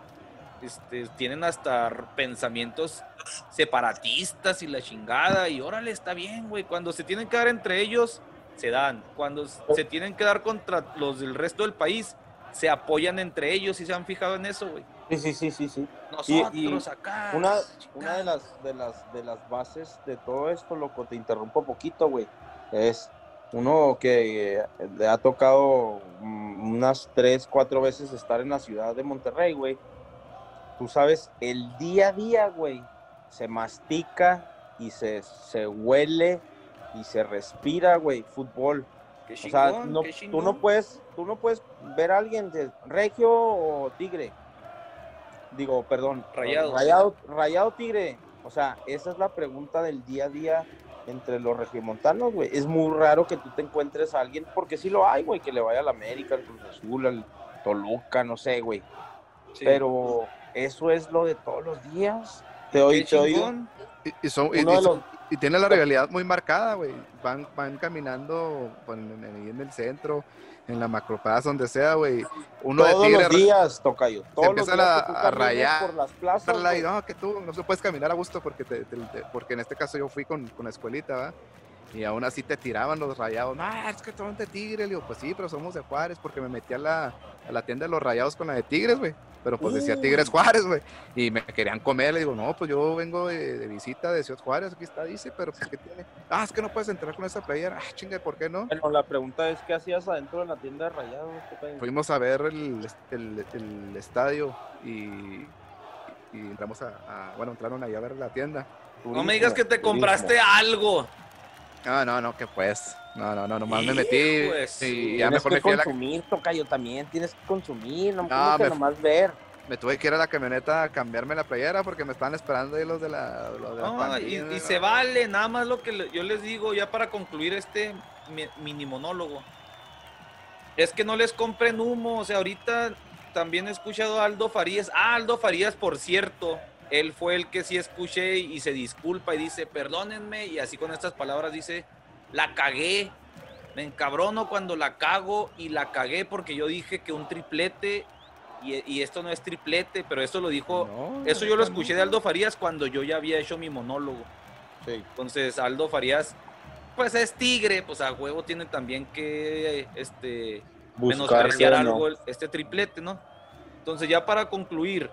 Este, tienen hasta pensamientos separatistas y la chingada. Y órale, está bien, güey. Cuando se tienen que dar entre ellos, se dan. Cuando se tienen que dar contra los del resto del país, se apoyan entre ellos y se han fijado en eso, güey. Sí, sí, sí, sí, sí. Nosotros y acá. Una, una de las de las de las bases de todo esto, loco, te interrumpo poquito, güey. Es uno que eh, le ha tocado mm, unas tres, cuatro veces estar en la ciudad de Monterrey, güey. Tú sabes, el día a día, güey, se mastica y se, se huele y se respira, güey, fútbol. Qué O sea, chingón, no, qué tú chingón. no puedes, tú no puedes ver a alguien de Regio o Tigre. Digo, perdón, Rayados. Rayado, Rayado Tigre. O sea, esa es la pregunta del día a día entre los regiomontanos, güey. Es muy raro que tú te encuentres a alguien, porque sí lo hay, güey, que le vaya al América, al Cruz Azul, al Toluca, no sé, güey. Sí. Pero eso es lo de todos los días. Te oí, Qué te oí. chingón. Y, y son, y, Uno y de son- los- y tiene la rivalidad muy marcada, güey. Van, van caminando en, en el centro, en la macroplaza, donde sea, güey. Uno Todos de los Tigre días, Tocayo. Todos los días a- a rayar, por las plazas. Y no, que tú no se puedes caminar a gusto porque, te, te- te- porque en este caso yo fui con, con la escuelita, ¿va? Y aún así te tiraban los rayados. No, es que son de Tigre. Le digo, pues sí, pero somos de Juárez porque me metí a la, a la tienda de los rayados con la de Tigres, güey. Pero pues decía Uh. Tigres Juárez, güey. Y me querían comer. Le digo, no, pues yo vengo de, de visita de Ciudad Juárez. Aquí está, dice, pero pues ¿qué tiene? Ah, es que no puedes entrar con esa playera. Ah, chinga, ¿por qué no? Bueno, la pregunta es, ¿qué hacías adentro de la tienda de rayados? Fuimos a ver el, el- el estadio y, y entramos a, a- Bueno, entraron ahí a ver la tienda. No me digas que te Turismo. compraste algo. No, no, no, que pues. No, no, no, nomás me metí de y ya Tienes mejor que me fui a la, consumir, Tocayo, también tienes que consumir, no, No, me- nomás ver. me tuve que ir a la camioneta a cambiarme la playera porque me estaban esperando ahí los de la, los de la No, y, se vale, nada más lo que le- yo les digo ya para concluir este mi- mini monólogo. Es que no les compren humo, o sea, ahorita también he escuchado a Aldo Farías. Ah, Aldo Farías, por cierto, él fue el que sí escuché y se disculpa y dice, perdónenme, y así con estas palabras dice, la cagué, me encabrono cuando la cago y la cagué porque yo dije que un triplete y, y esto no es triplete, pero eso lo dijo No, eso yo lo escuché de Aldo Farías cuando yo ya había hecho mi monólogo. Sí. Entonces Aldo Farías, pues es tigre, pues a huevo tiene también que este, menospreciar Buscarlo, algo, ¿no? este triplete, ¿no? Entonces ya para concluir,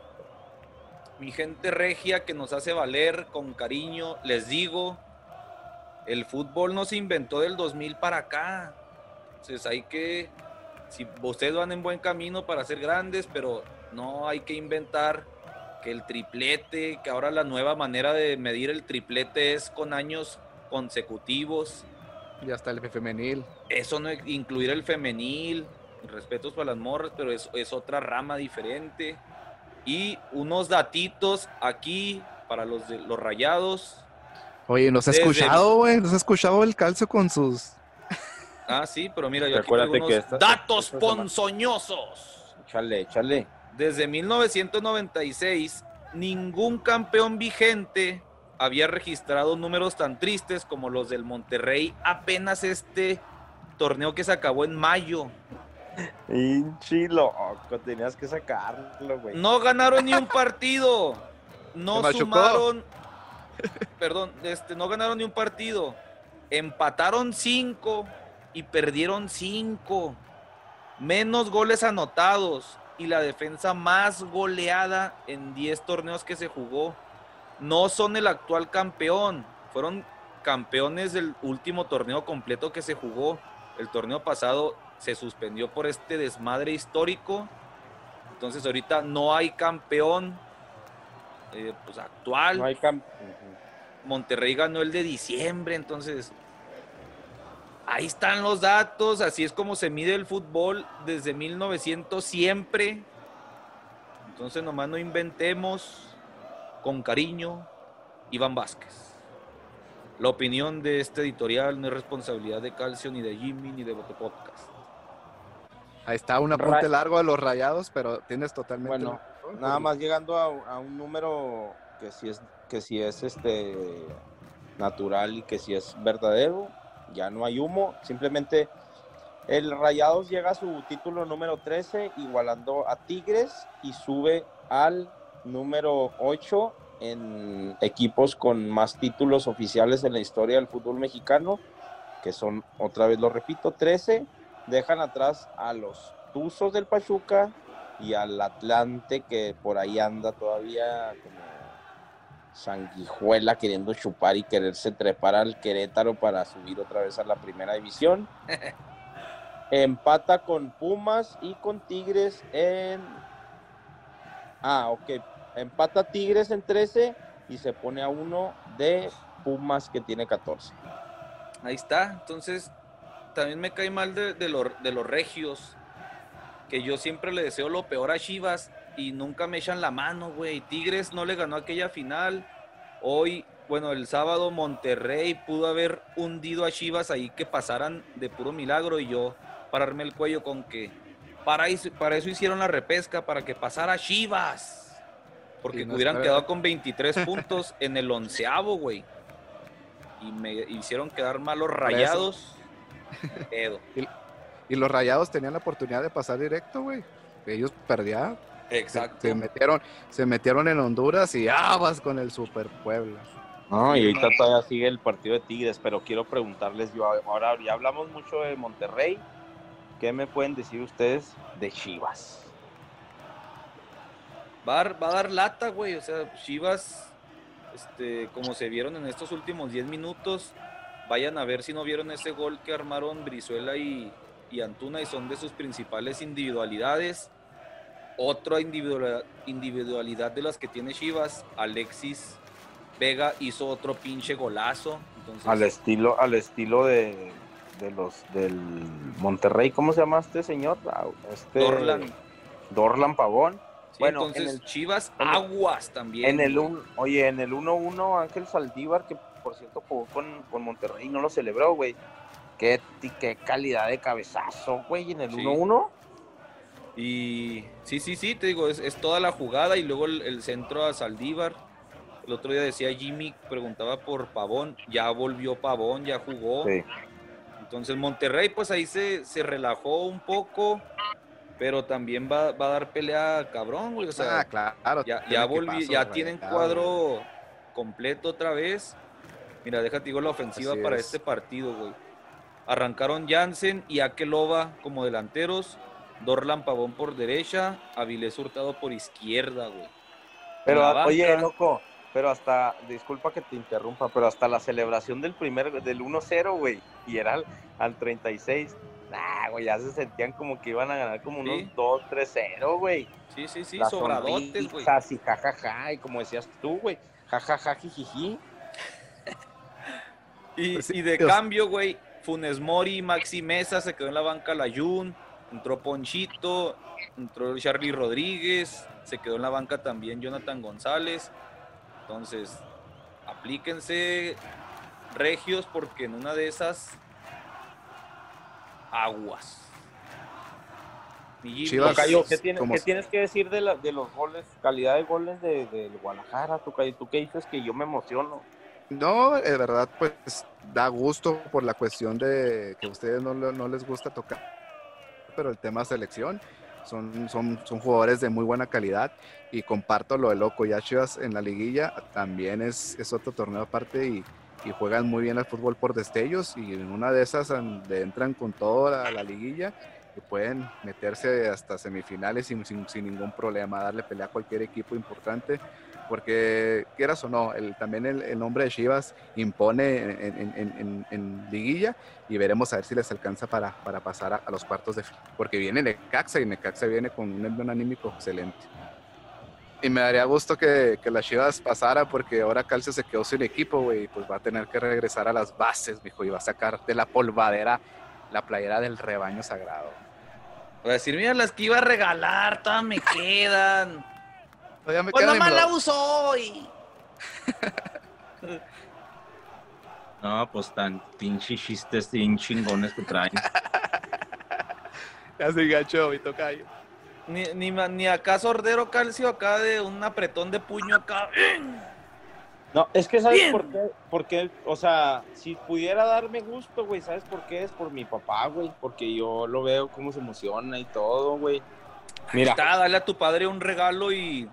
mi gente regia que nos hace valer con cariño, les digo, el fútbol no se inventó del 2000 para acá. Entonces hay que, si ustedes van en buen camino para ser grandes, pero no hay que inventar que el triplete, que ahora la nueva manera de medir el triplete es con años consecutivos. Y hasta el femenil. Eso no incluir el femenil, respetos para las morras, pero es, es otra rama diferente. Y unos datitos aquí para los de los rayados. Oye, nos ha Desde- escuchado, güey. Nos ha escuchado el calcio con sus. Ah, sí, pero mira, yo aquí Recuérdate traigo que unos esta- datos esta ponzoñosos. Échale, échale. Desde 1996, ningún campeón vigente había registrado números tan tristes como los del Monterrey apenas este torneo que se acabó en mayo. Hinchi loco, tenías que sacarlo, güey. No ganaron ni un partido. No sumaron. Perdón, este, no ganaron ni un partido. Empataron cinco y perdieron cinco. Menos goles anotados y la defensa más goleada en 10 torneos que se jugó. No son el actual campeón. Fueron campeones del último torneo completo que se jugó. El torneo pasado se suspendió por este desmadre histórico. Entonces ahorita no hay campeón eh, pues actual. No hay cam- Ujú. Monterrey ganó el de diciembre, entonces ahí están los datos, así es como se mide el fútbol desde 1900 siempre. Entonces nomás no inventemos con cariño Iván Vázquez. La opinión de este editorial no es responsabilidad de Calcio, ni de Jimmy, ni de Bote Podcast. Ahí está un apunte largo de los rayados, pero tienes totalmente. Bueno, Nada más llegando a, a un número que sí es que sí es este natural y que sí es verdadero, ya no hay humo, simplemente el Rayados llega a su título número 13 igualando a Tigres y sube al número 8 en equipos con más títulos oficiales en la historia del fútbol mexicano, que son, otra vez lo repito, 13, dejan atrás a los Tuzos del Pachuca, y al Atlante que por ahí anda todavía como sanguijuela queriendo chupar y quererse trepar al Querétaro para subir otra vez a la primera división. Empata con Pumas y con Tigres en... Ah, ok. Empata Tigres en 13 y se pone a uno de Pumas que tiene 14. Ahí está. Entonces, también me cae mal de, de lo- de los regios. Que yo siempre le deseo lo peor a Chivas y nunca me echan la mano, güey. Tigres no le ganó aquella final. Hoy, bueno, el sábado Monterrey pudo haber hundido a Chivas ahí que pasaran de puro milagro y yo pararme el cuello con que para eso, para eso hicieron la repesca, para que pasara Chivas. Porque no hubieran quedado con 23 puntos en el onceavo, güey. Y me hicieron quedar malos rayados. Y los rayados tenían la oportunidad de pasar directo, güey. Ellos perdían. Exacto. se metieron, se metieron en Honduras y vas con el Super Puebla. No, y ahorita todavía sigue el partido de Tigres, pero quiero preguntarles yo, ahora ya hablamos mucho de Monterrey, ¿qué me pueden decir ustedes de Chivas? Va a, dar, va a dar lata, güey. O sea, Chivas, este, como se vieron en estos últimos 10 minutos, vayan a ver si no vieron ese gol que armaron Brizuela y, y Antuna y son de sus principales individualidades. Otra individualidad, de las que tiene Chivas, Alexis Vega hizo otro pinche golazo. Entonces, Al estilo, al estilo de, de los del Monterrey, ¿cómo se llama este señor? Ah, Este, Dorlan. Dorlan Pavón. Sí, bueno, entonces en el- Chivas aguas también. En el un, oye, en el 1-1 Ángel Saldívar, que por cierto jugó con, con Monterrey, no lo celebró, güey. Qué, qué calidad de cabezazo, güey, en el Sí. 1-1. Y sí, sí, sí, te digo, es, es toda la jugada y luego el, el centro a Saldívar. El otro día decía Jimmy, preguntaba por Pavón, ya volvió Pavón, ya jugó. Sí. Entonces Monterrey pues ahí se, se relajó un poco, pero también va, va a dar pelea cabrón, güey. O sea, ah, claro. ya, tiene ya, tienen cuadro completo otra vez. Mira, déjate digo la ofensiva Así para es. este partido, güey. Arrancaron Jansen y Akeloba como delanteros. Dorlan Pavón por derecha, Avilés Hurtado por izquierda, güey. Pero, oye, loco, pero hasta, disculpa que te interrumpa, pero hasta la celebración del primer, del 1-0, güey, y era al, al 36, nah, güey, ya se sentían como que iban a ganar como unos Sí. 2-3-0, güey. Sí, sí, sí, sobradotes, güey. y jajaja, y como decías tú, güey, jajaja, jijiji. Y, Pues y de Dios. cambio, güey, Funes Mori, Maxi Mesa, se quedó en la banca Layun, entró Ponchito, entró Charlie Rodríguez, se quedó en la banca también Jonathan González. Entonces, aplíquense regios porque en una de esas aguas. Chivas, Tocayo, ¿qué, tienes, como- qué tienes que decir de, la- de los goles, calidad de goles de, del Guadalajara, Tocayo? ¿Tú qué dices que yo me emociono? No, de verdad, pues da gusto por la cuestión de que a ustedes no, le- no les gusta tocar, pero el tema selección son, son, son jugadores de muy buena calidad y comparto lo de loco. Ya Chivas en la liguilla también es, es otro torneo aparte y, juegan muy bien al fútbol por destellos y en una de esas entran con toda la, la liguilla y pueden meterse hasta semifinales sin, sin, sin ningún problema, darle pelea a cualquier equipo importante porque quieras o no, también el, nombre de Chivas impone en, liguilla y veremos a ver si les alcanza para, para pasar a, los cuartos de final, porque viene Necaxa y Necaxa viene con un envío anímico excelente. Y me daría gusto que, que las Chivas pasara porque ahora Calcio se quedó sin equipo, güey, pues va a tener que regresar a las bases, mijo, y va a sacar de la polvadera la playera del rebaño sagrado. Va a decir, mira las que iba a regalar, todas me quedan. Todavía me Pues nomás la uso hoy. No, pues tan pinche chistes bien chingones que traen. Ya se enganchó, mi tocayo. Ni, ni, ni acá sordero calcio, acá de un apretón de puño acá. No, es que ¿sabes Bien. por qué? Porque, o sea, si pudiera darme gusto, güey, ¿sabes por qué? Es por mi papá, güey, porque yo lo veo cómo se emociona y todo, güey. Mira, Está, dale a tu padre un regalo y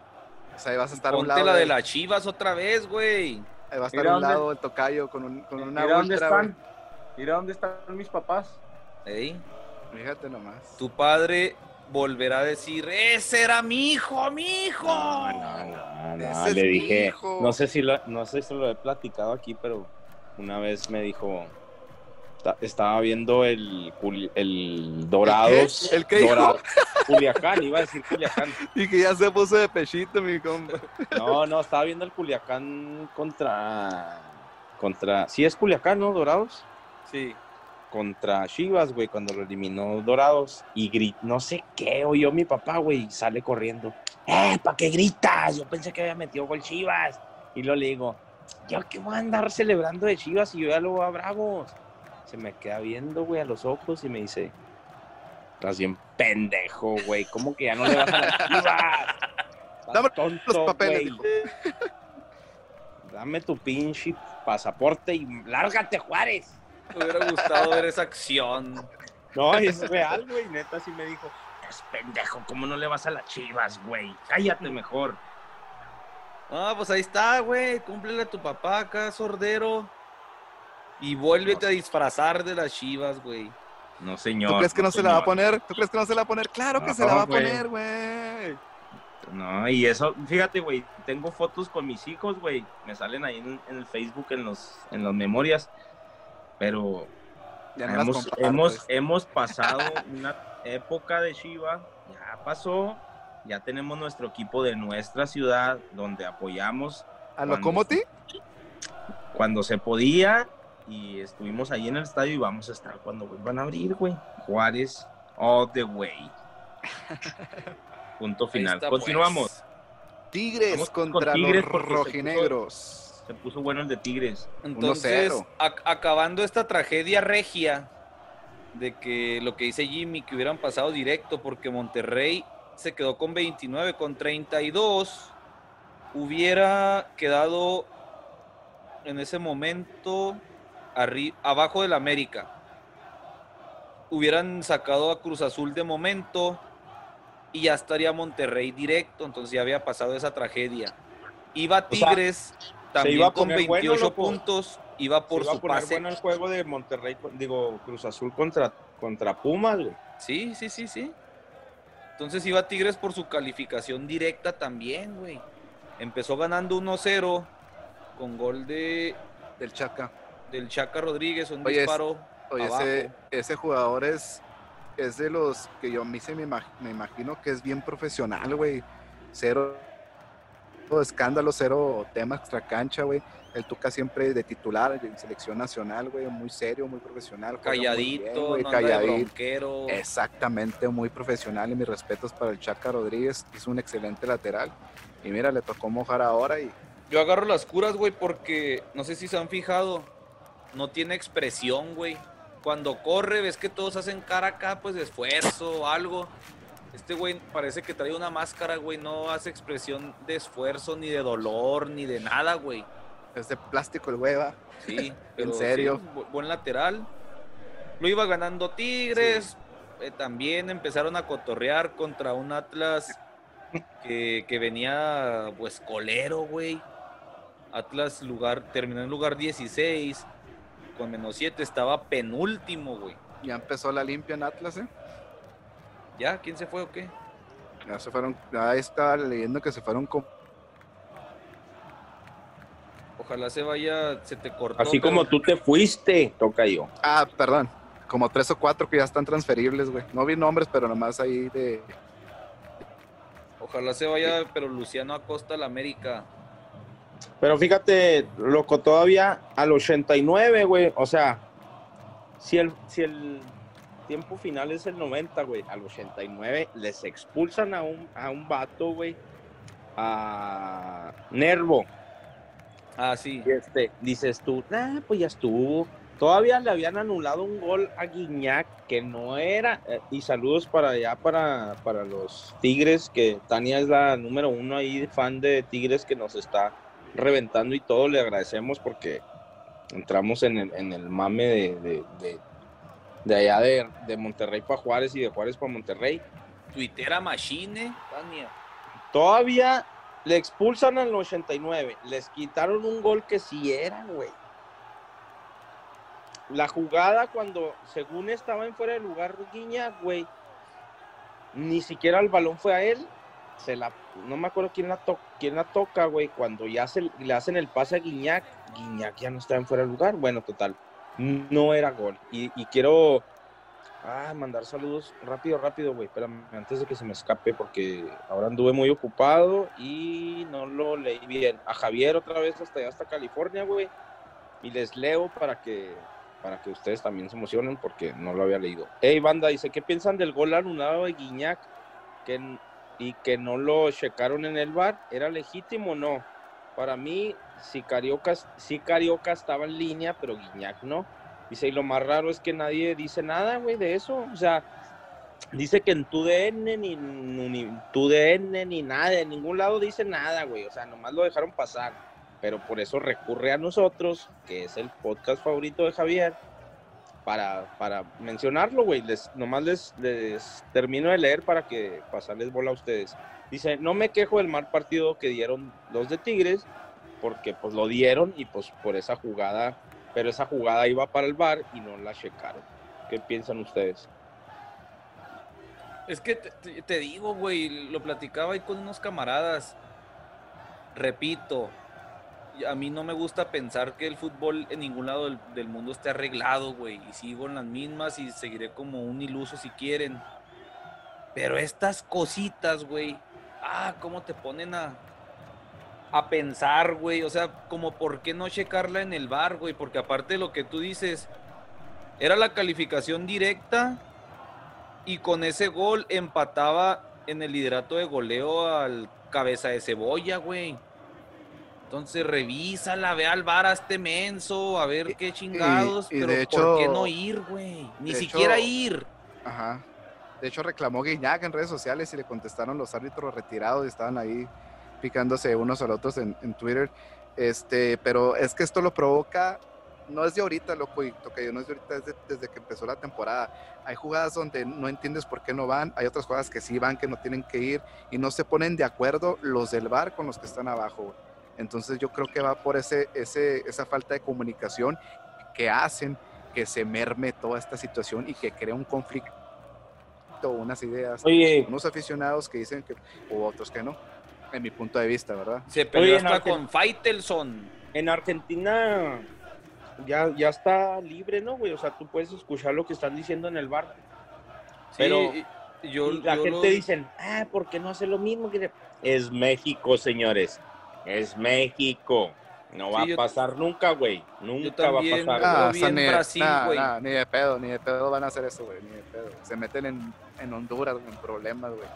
sea, ahí vas a estar a un ponte lado la de las chivas otra vez, güey. Ahí va a estar a un dónde- lado el tocayo con, un, con una mira dónde ultra, están, mira dónde están mis papás. Ey. Fíjate nomás. tu padre volverá a decir, ese era mi hijo, mi hijo. No, no, no, no, Ese es le mi dije, hijo. no sé si lo, no sé si lo he platicado aquí, pero una vez me dijo, estaba viendo el, el Dorados, ¿El qué? ¿El qué Dora- Culiacán, iba a decir Culiacán. Y que ya se puso de pechito, mi compa. No, no, estaba viendo el Culiacán contra, contra, sí es Culiacán, ¿no? Dorados. Sí. contra Chivas, güey, cuando lo eliminó Dorados. Y grit, no sé qué, oyó mi papá, güey, y sale corriendo. ¡Eh, pa' qué gritas! Yo pensé que había metido gol Chivas. Y luego le digo, ¿yo qué voy a andar celebrando de Chivas y yo ya lo voy a Bravos? Se me queda viendo, güey, a los ojos y me dice, estás bien pendejo, güey, ¿cómo que ya no le vas a las Chivas? Dame tonto, los papeles, güey. Dame tu pinche pasaporte y lárgate, Juárez. Me hubiera gustado ver esa acción. No, es real, güey. Neta sí me dijo, es pendejo, ¿cómo no le vas a las chivas, güey? Cállate mejor. Ah, pues ahí está, güey. Cúmplele a tu papá acá, sordero. Y vuélvete a disfrazar de las chivas, güey. No, señor. ¿Tú crees que no se la va a poner? ¿Tú crees que no se la va a poner? Claro que se la va a poner, güey. No, y eso, fíjate, güey, tengo fotos con mis hijos, güey. Me salen ahí en, en el Facebook, en los, en las memorias. Pero Ya no las hemos, compartes. hemos, hemos pasado una época de Shiva, ya pasó, ya tenemos nuestro equipo de nuestra ciudad donde apoyamos ¿A lo cuando- como ti? cuando se podía y estuvimos ahí en el estadio y vamos a estar cuando vuelvan a abrir, güey. Juárez, all the way. Punto final. está, Continuamos. pues. Tigres Vamos con contra Tigres los porque se puso- rojinegros. Se puso bueno el de Tigres. Entonces, 1-0. ac- acabando esta tragedia regia de que lo que dice Jimmy, que hubieran pasado directo porque Monterrey se quedó con 29, con 32, hubiera quedado en ese momento arri- abajo del América. Hubieran sacado a Cruz Azul de momento y ya estaría Monterrey directo, entonces ya había pasado esa tragedia. Iba O sea, Tigres también iba con poner bueno, 28 loco. puntos, iba por Se iba su a poner pase. bueno el juego de Monterrey, digo, Cruz Azul contra, contra Pumas, güey. Sí, sí, sí, sí. Entonces iba Tigres por su calificación directa también, güey. Empezó ganando 1-0 con gol de Del Chaca. Del Chaca Rodríguez, un Oye, es- disparo. Oye, abajo. ese, ese jugador es, es de los que yo a mí se me, imag- me imagino que es bien profesional, güey. Cero escándalo, cero tema extra cancha, güey. El Tuca siempre de titular en selección nacional, güey. Muy serio, muy profesional. juega muy bien, calladito, güey, no calladito. Exactamente, muy profesional y mis respetos para el Chaca Rodríguez. Hizo un excelente lateral. Y mira, le tocó mojar ahora y Yo agarro las curas, güey, porque no sé si se han fijado, no tiene expresión, güey. Cuando corre, ves que todos hacen cara acá, pues de esfuerzo o algo. Este güey parece que trae una máscara, güey, no hace expresión de esfuerzo, ni de dolor, ni de nada, güey. es de plástico el güey, va. Sí, pero serio? sí, bu- buen lateral. Lo iba ganando Tigres. eh, también empezaron a cotorrear contra un Atlas que, que venía, pues, colero, güey. Atlas lugar, terminó en lugar 16. Con menos 7 estaba penúltimo, güey. Ya empezó la limpia en Atlas, ¿eh? ¿Ya? ¿Quién se fue o qué? Ya se fueron, ya estaba leyendo que se fueron con Ojalá se vaya, se te cortó. Así pero- como tú te fuiste, toca yo. Ah, perdón. Como tres o cuatro que ya están transferibles, güey. No vi nombres, pero nomás ahí de. Ojalá se vaya, pero Luciano Acosta al América. Pero fíjate, loco, todavía al 89, güey. O sea, si el, si el tiempo final es el 90, güey, al 89 les expulsan a un, a un vato, güey, a Nervo. Ah, sí. Y este, dices tú, nah, pues ya estuvo. Todavía le habían anulado un gol a Guiñac que no era. eh, y saludos para allá, para, para los Tigres, que Tania es la número uno ahí, fan de Tigres, que nos está reventando y todo. Le agradecemos porque entramos en el, en el mame de, de, de- de allá de, de Monterrey para Juárez y de Juárez para Monterrey. Tuitera Machine. Todavía le expulsan al 89. Les quitaron un gol que sí era, güey. La jugada cuando, según estaba en fuera de lugar Guiñac, güey, ni siquiera el balón fue a él. Se la, no me acuerdo quién la, toca, güey. Cuando ya se, le hacen el pase a Guiñac, Guiñac ya no estaba en fuera de lugar. Bueno, total, no era gol. Y, quiero ah, mandar saludos rápido, rápido, güey. Espérame, antes de que se me escape, porque ahora anduve muy ocupado y no lo leí bien. A Javier otra vez hasta allá, hasta California, güey. Y les leo para que, para que ustedes también se emocionen, porque no lo había leído. Hey, banda, dice, ¿qué piensan del gol anulado de Guiñac? Que, y que no lo checaron en el bar. ¿Era legítimo o no? Para mí, si Carioca, sí Carioca estaba en línea, pero Guiñac no. Dice, y lo más raro es que nadie dice nada, güey, de eso. O sea, dice que en TUDN ni, ni TUDN ni nada, en ningún lado dice nada, güey. O sea, nomás lo dejaron pasar. Pero por eso recurre a nosotros, que es el podcast favorito de Javier, para, para mencionarlo, güey. Les, nomás les, les termino de leer para que pasarles bola a ustedes. Dice, no me quejo del mal partido que dieron los de Tigres, porque pues lo dieron y pues por esa jugada, pero esa jugada iba para el bar y no la checaron. ¿Qué piensan ustedes? Es que te, te- digo, güey, lo platicaba ahí con unos camaradas. Repito, a mí no me gusta pensar que el fútbol en ningún lado del, mundo esté arreglado, güey. Y sigo en las mismas y seguiré como un iluso si quieren. Pero estas cositas, güey, ah, cómo te ponen a, a pensar, güey. O sea, como por qué no checarla en el bar, güey. Porque aparte de lo que tú dices, era la calificación directa y con ese gol empataba en el liderato de goleo al cabeza de cebolla, güey. Entonces revísala, ve al bar a este menso, a ver qué chingados, y pero de ¿por qué hecho- no ir, güey? Ni siquiera hecho- ir. Ajá. De hecho, reclamó Guiñac en redes sociales y le contestaron los árbitros retirados y estaban ahí picándose unos a los otros en, en Twitter. Este, pero es que esto lo provoca, no es de ahorita, loco, y que no es de ahorita, es de- desde que empezó la temporada. Hay jugadas donde no entiendes por qué no van, hay otras jugadas que sí van, que no tienen que ir, y no se ponen de acuerdo los del bar con los que están abajo. güey. Entonces yo creo que va por ese, ese, esa falta de comunicación que hacen que se merme toda esta situación y que crea un conflicto, unas ideas, Oye, unos aficionados que dicen que, u otros que no, en mi punto de vista, ¿verdad? Se peleó Oye, hasta con Faitelson. en Argentina ya, ya está libre, ¿no, güey? O sea, tú puedes escuchar lo que están diciendo en el bar. Sí, Pero- yo, la yo gente lo- dicen, ah, ¿por qué no hace lo mismo? Es México, señores. Es México. No va Sí, yo- a pasar nunca, güey. Nunca va a pasar. ni, de- Brasil, nah, güey. nah, ni de pedo, ni de pedo van a hacer eso, güey, ni de pedo. Se meten en, en Honduras, en problemas, güey.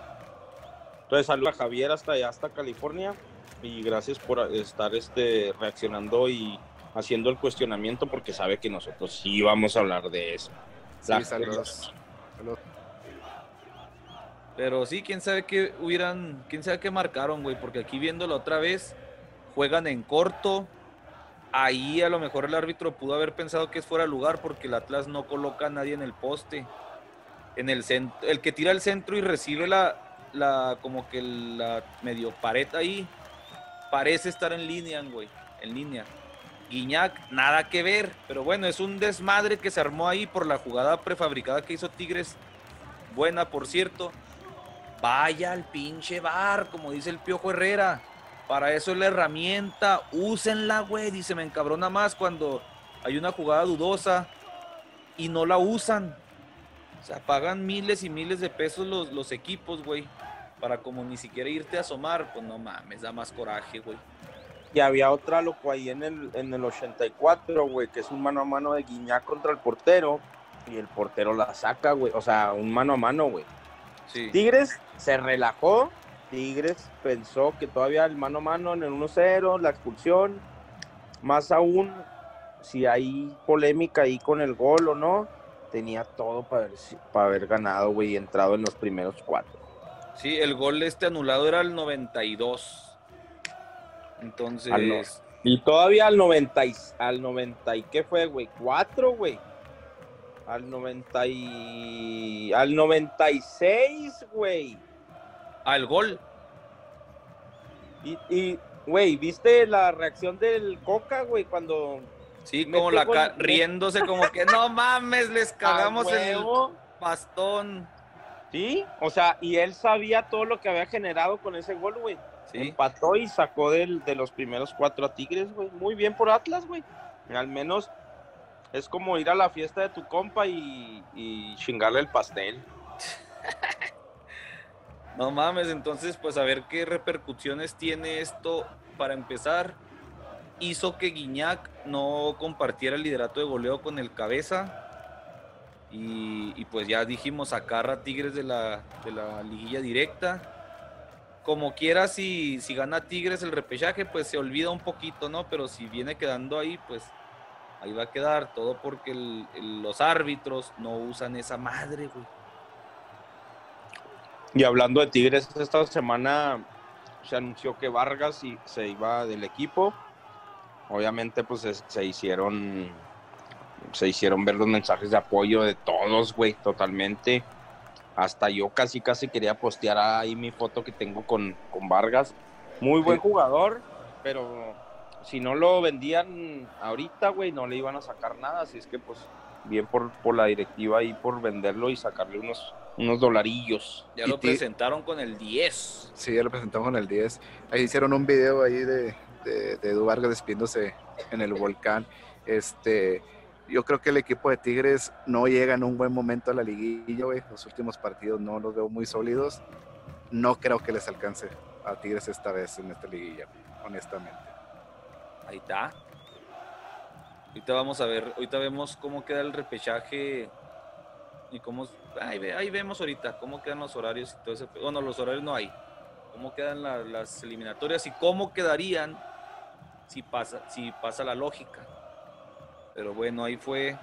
Entonces, saludos a Javier hasta allá, hasta California. Y gracias por estar este, reaccionando y haciendo el cuestionamiento porque sabe que nosotros sí vamos a hablar de eso. Sí, saludos. Saludos. Pero sí, quién sabe qué hubieran, quién sabe qué marcaron, güey, porque aquí viéndolo otra vez, juegan en corto. Ahí a lo mejor el árbitro pudo haber pensado que es fuera de lugar porque el Atlas no coloca a nadie en el poste. En el centro, el que tira el centro y recibe la, la como que la medio pared ahí, parece estar en línea, güey, en línea. Guiñac, nada que ver, pero bueno, es un desmadre que se armó ahí por la jugada prefabricada que hizo Tigres. Buena, por cierto. Vaya al pinche bar, como dice el Piojo Herrera. Para eso es la herramienta. Úsenla, güey. Dice, me encabrona más cuando hay una jugada dudosa y no la usan. O sea, pagan miles y miles de pesos los, equipos, güey. Para como ni siquiera irte a asomar. Pues no mames, da más coraje, güey. Y había otra, loco, ahí en el, en el 84, güey, que es un mano a mano de Guiñac contra el portero. Y el portero la saca, güey. O sea, un mano a mano, güey. Sí. Tigres se relajó. Tigres pensó que todavía el mano a mano en el 1-0, la expulsión. Más aún, si hay polémica ahí con el gol o no, tenía todo para haber, para haber ganado, güey, y entrado en los primeros cuatro. Sí, el gol este anulado era el 92. Entonces, Al no- Y todavía al 90, y- al 90 y qué fue, güey, 4, güey. Al 90 y al 96, güey. al gol. Y, y, güey, ¿viste la reacción del Coca, güey, cuando Sí, como la gol, riéndose como que no mames, les cagamos el bastón. Sí, o sea, y él sabía todo lo que había generado con ese gol, güey. Sí, Empató y sacó del, de los primeros cuatro a Tigres, güey. Muy bien por Atlas, güey. Al menos es como ir a la fiesta de tu compa y, chingarle el pastel. no mames, entonces pues a ver qué repercusiones tiene esto para empezar. Hizo que Guiñac no compartiera el liderato de goleo con el cabeza. Y, y, pues ya dijimos sacar a Tigres de la, de la liguilla directa. Como quiera, si, si gana Tigres el repechaje, pues se olvida un poquito, ¿no? Pero si viene quedando ahí, pues ahí va a quedar todo porque el- el- los árbitros no usan esa madre, güey. Y hablando de Tigres, esta semana se anunció que Vargas y- se iba del equipo. Obviamente, pues es- se hicieron se hicieron ver los mensajes de apoyo de todos, güey, totalmente. Hasta yo casi, casi quería postear ahí mi foto que tengo con, con Vargas. Muy buen jugador, pero si no lo vendían ahorita, güey, no le iban a sacar nada. Así es que, pues, bien por, por la directiva ahí por venderlo y sacarle unos, unos dolarillos. Ya Y lo presentaron con el 10. Sí, ya lo presentamos con el 10. Ahí hicieron un video ahí de, de, de Edu Vargas despidiéndose en el volcán. Este, yo creo que el equipo de Tigres no llega en un buen momento a la liguilla, güey. Los últimos partidos no los veo muy sólidos. No creo que les alcance a Tigres esta vez en esta liguilla, honestamente. Ahí está. Ahorita vamos a ver, ahorita vemos cómo queda el repechaje y cómo... Ahí, ve- ahí vemos ahorita cómo quedan los horarios y todo ese... Bueno, los horarios no hay. Cómo quedan la- las eliminatorias y cómo quedarían si pasa, si pasa la lógica. Pero bueno, ahí fue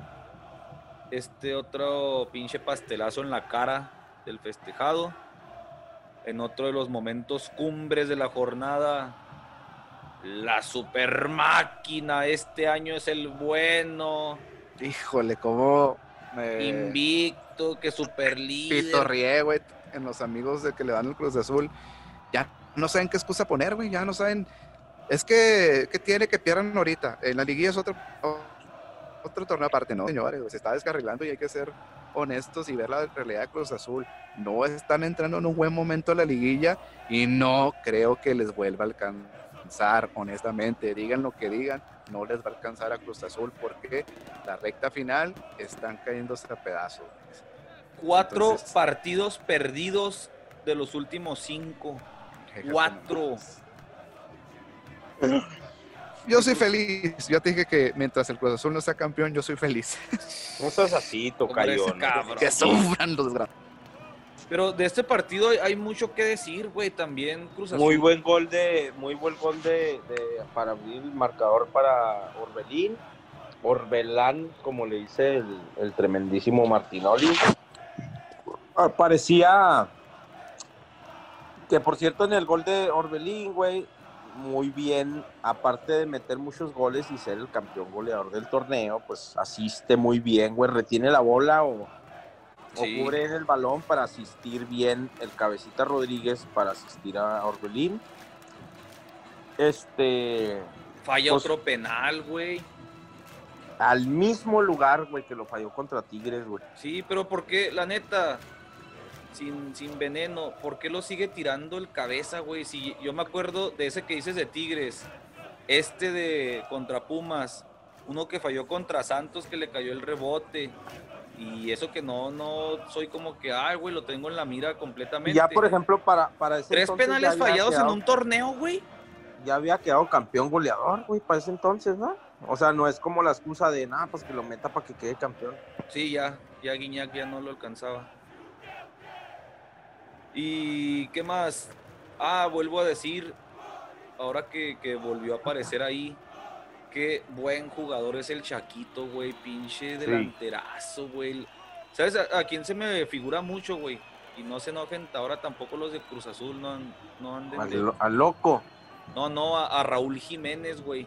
este otro pinche pastelazo en la cara del festejado. En otro de los momentos cumbres de la jornada, la super máquina, este año es el bueno, Híjole, cómo me invicto, que super líder. pitorrié, güey, en los amigos de que le dan el Cruz de Azul. Ya no saben qué excusa poner, güey, ya no saben. Es que, que tiene que pierdan ahorita. En la liguilla es otro, otro torneo aparte, ¿no, señores? Se está descarrilando y hay que ser honestos y ver la realidad de Cruz Azul. No están entrando en un buen momento a la liguilla y no creo que les vuelva a alcanzar, honestamente. Digan lo que digan, no les va a alcanzar a Cruz Azul porque la recta final están cayéndose a pedazos. Cuatro Entonces- partidos perdidos de los últimos cinco. Cuatro. Yo soy feliz. Yo te dije que mientras el Cruz Azul no sea campeón, yo soy feliz. No estás así, tocayo. Que sufran los desgraciados. Pero de este partido hay, mucho que decir, güey. También Cruz. Muy buen gol de, muy buen gol de, de- para abrir el marcador para Orbelín. Orbelán, como le dice el, el tremendísimo Martinoli. Ah, Parecía que por cierto en el gol de Orbelín, güey, muy bien, aparte de meter muchos goles y ser el campeón goleador del torneo, pues asiste muy bien, güey, retiene la bola o, o Sí. cubre en el balón para asistir bien el cabecita Rodríguez para asistir a Orbelín. Este, Falla Pues- otro penal, güey. al mismo lugar, güey, que lo falló contra Tigres, güey. Sí, pero ¿por qué? La neta, sin, sin veneno, ¿por qué lo sigue tirando el cabeza, güey? Si yo me acuerdo de ese que dices de Tigres, este de contra Pumas, uno que falló contra Santos que le cayó el rebote. Y eso que no, no soy como que, ay, güey, lo tengo en la mira completamente. Ya, por ejemplo, para, para ese Tres entonces penales fallados en un torneo, güey. ya había quedado campeón goleador, güey, para ese entonces, ¿no? O sea, no es como la excusa de, nada, pues que lo meta para que quede campeón. Sí, ya, ya Guiñac ya no lo alcanzaba. ¿Y qué más? Ah, vuelvo a decir, ahora que, que volvió a aparecer ahí, qué buen jugador es el Chaquito, güey, pinche delanterazo, güey. ¿Sabes a, a quién se me figura mucho, güey? Y no se enojen ahora tampoco los de Cruz Azul, no, han- no anden Al, de- lo- al loco. no, no, a, a Raúl Jiménez, güey.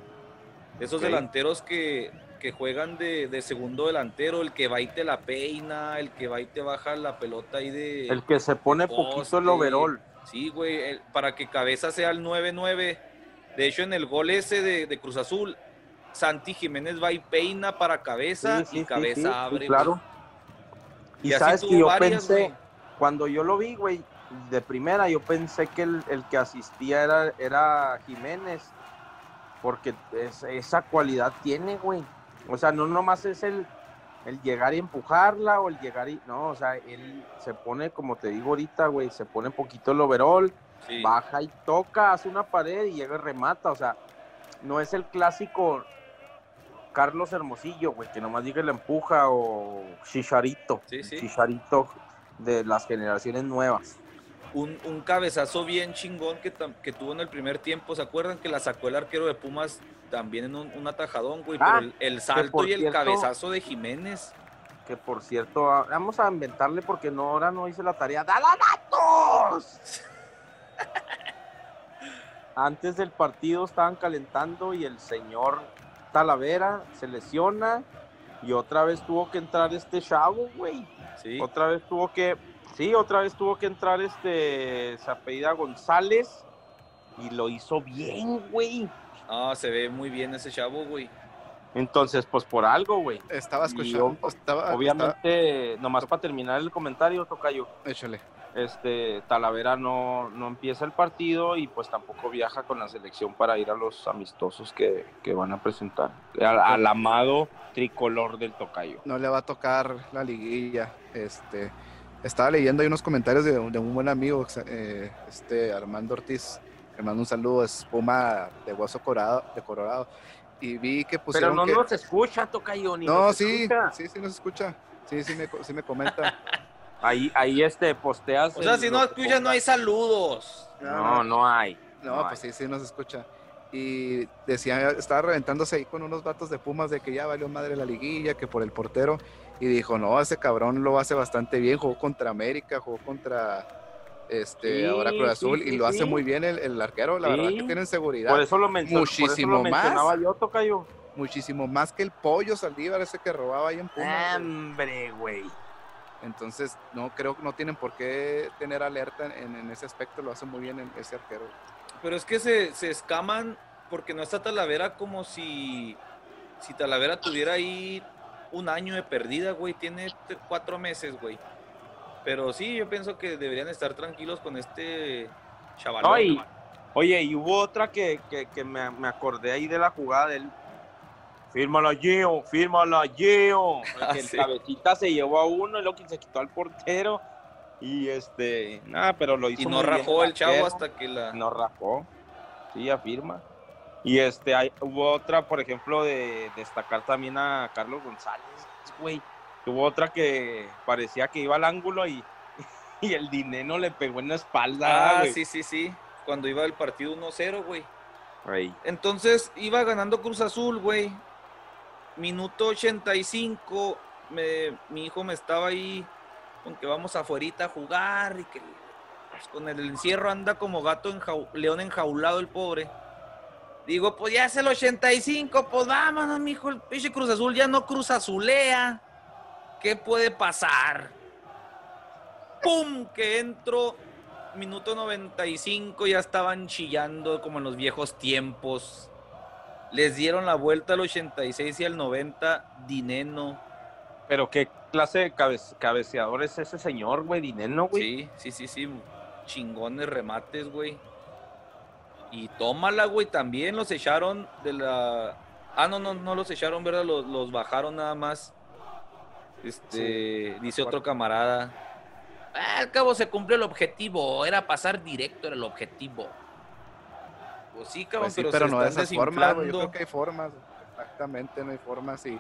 Esos delanteros que, que juegan de, de segundo delantero, el que va y te la peina, el que va y te baja la pelota ahí de... El que se pone poste. poquito el overall. Sí, güey, el- para que Cabeza sea el 9-9. De hecho, en el gol ese de, de Cruz Azul, Santi Jiménez va y peina para Cabeza Sí, sí, y Cabeza sí, abre. claro. Y, sabes que yo varias, pensé, cuando yo lo vi, güey, de primera, yo pensé que el, el que asistía era, era Jiménez, porque es- esa cualidad tiene, güey. O sea, no nomás es el, el llegar y empujarla o el llegar y... No, o sea, él se pone, como te digo ahorita, güey, se pone poquito el overall, Sí. baja y toca, hace una pared y llega y remata. O sea, no es el clásico Carlos Hermosillo, güey, que nomás diga le empuja o Chicharito. Sí, sí. Chicharito de las generaciones nuevas. un, un cabezazo bien chingón que, que tuvo en el primer tiempo. ¿Se acuerdan que la sacó el arquero de Pumas también en un, un atajadón, güey? Ah, Pero el, el salto y el cierto- cabezazo de Jiménez. que por cierto, ah, vamos a inventarle porque no, ahora no hice la tarea. ¡Dala datos! Antes del partido estaban calentando y el señor Talavera se lesiona y otra vez tuvo que entrar este chavo, güey. Sí. Otra vez tuvo que, sí, otra vez tuvo que entrar este, se apellida González y lo hizo bien, güey. Ah, se ve muy bien ese chavo, güey. Entonces, pues por algo, güey. Estaba escuchando. estaba, Obviamente, nomás para terminar el comentario, Tocayo, échale. Este, Talavera no, no empieza el partido y pues tampoco viaja con la selección para ir a los amistosos que, que van a presentar. Al, al amado tricolor del Tocayo. No le va a tocar la liguilla. Este, estaba leyendo ahí unos comentarios de, de un buen amigo, eh, este Armando Ortiz. Le mando un saludo, es Puma de Hueso Colorado, de Colorado. Y vi que Pero pusieron no que... nos escucha, Tocayo, ni No, nos sí, escucha. sí, sí nos escucha. Sí, sí me, sí me comenta. Ahí, ahí este, posteas. O sea, si no escuchas, no hay saludos. No, no hay. No, no pues hay. sí, sí nos escucha. Y decía, estaba reventándose ahí con unos vatos de Pumas de que ya valió madre la liguilla, que por el portero. Y dijo, no, ese cabrón lo hace bastante bien, jugó contra América, jugó contra este Sí, ahora Cruz Azul sí, y lo hace muy bien el, el arquero, la verdad que tienen seguridad. Por eso lo, menciono, por eso Muchísimo más. yo, Tocayo. Muchísimo más que el pollo Saldívar ese que robaba ahí en Pumas. güey. Hombre, güey. Entonces, no creo que no tienen por qué tener alerta en, en ese aspecto, lo hace muy bien el- ese arquero. Pero es que se, se escaman porque no está Talavera como si, si Talavera tuviera ahí un año de perdida, güey. Tiene cuatro meses, güey. Pero sí, yo pienso que deberían estar tranquilos con este chaval. Oye, y hubo otra que, que, que me, me acordé ahí de la jugada del. Fírmala, Gio, fírmala, Gio. El cabecita se llevó a uno y luego que se quitó al portero. Y este, nada, pero lo hizo. Y no muy bien rajó el chavo arquero. hasta que la... No rajó. Sí, afirma. Y este, hay, hubo otra, por ejemplo, de destacar también a Carlos González, güey. Hubo otra que parecía que iba al ángulo y, y el dinero le pegó en la espalda. Ah, güey. sí, sí, sí. Cuando iba el partido 1-0, güey. Ahí. Entonces iba ganando Cruz Azul, güey. Minuto 85. Me, mi hijo me estaba ahí con que vamos afuerita a jugar y que pues, con el encierro anda como gato enjau- león enjaulado el pobre. Digo, pues ya es el 85, pues vámonos, mijo. El pinche Cruz Azul ya no Cruz Azulea. ¿Qué puede pasar? ¡Pum! Que entro. Minuto 95, ya estaban chillando como en los viejos tiempos. Les dieron la vuelta al 86 y al 90, Dineno. Pero qué clase de cabe- cabeceador es ese señor, güey, Dineno, güey. Sí, sí, sí, sí. Chingones remates, güey. Y tómala, güey, también los echaron de la... Ah, no, no, no los echaron, ¿verdad? Los, los bajaron nada más. Este, dice otro camarada. "Ah, al cabo se cumplió el objetivo, era pasar directo, era el objetivo. Pues sí, cabrón, Pues sí, pero, pero se no de están esas formas, güey. Yo creo que hay formas, exactamente, no hay formas. Y,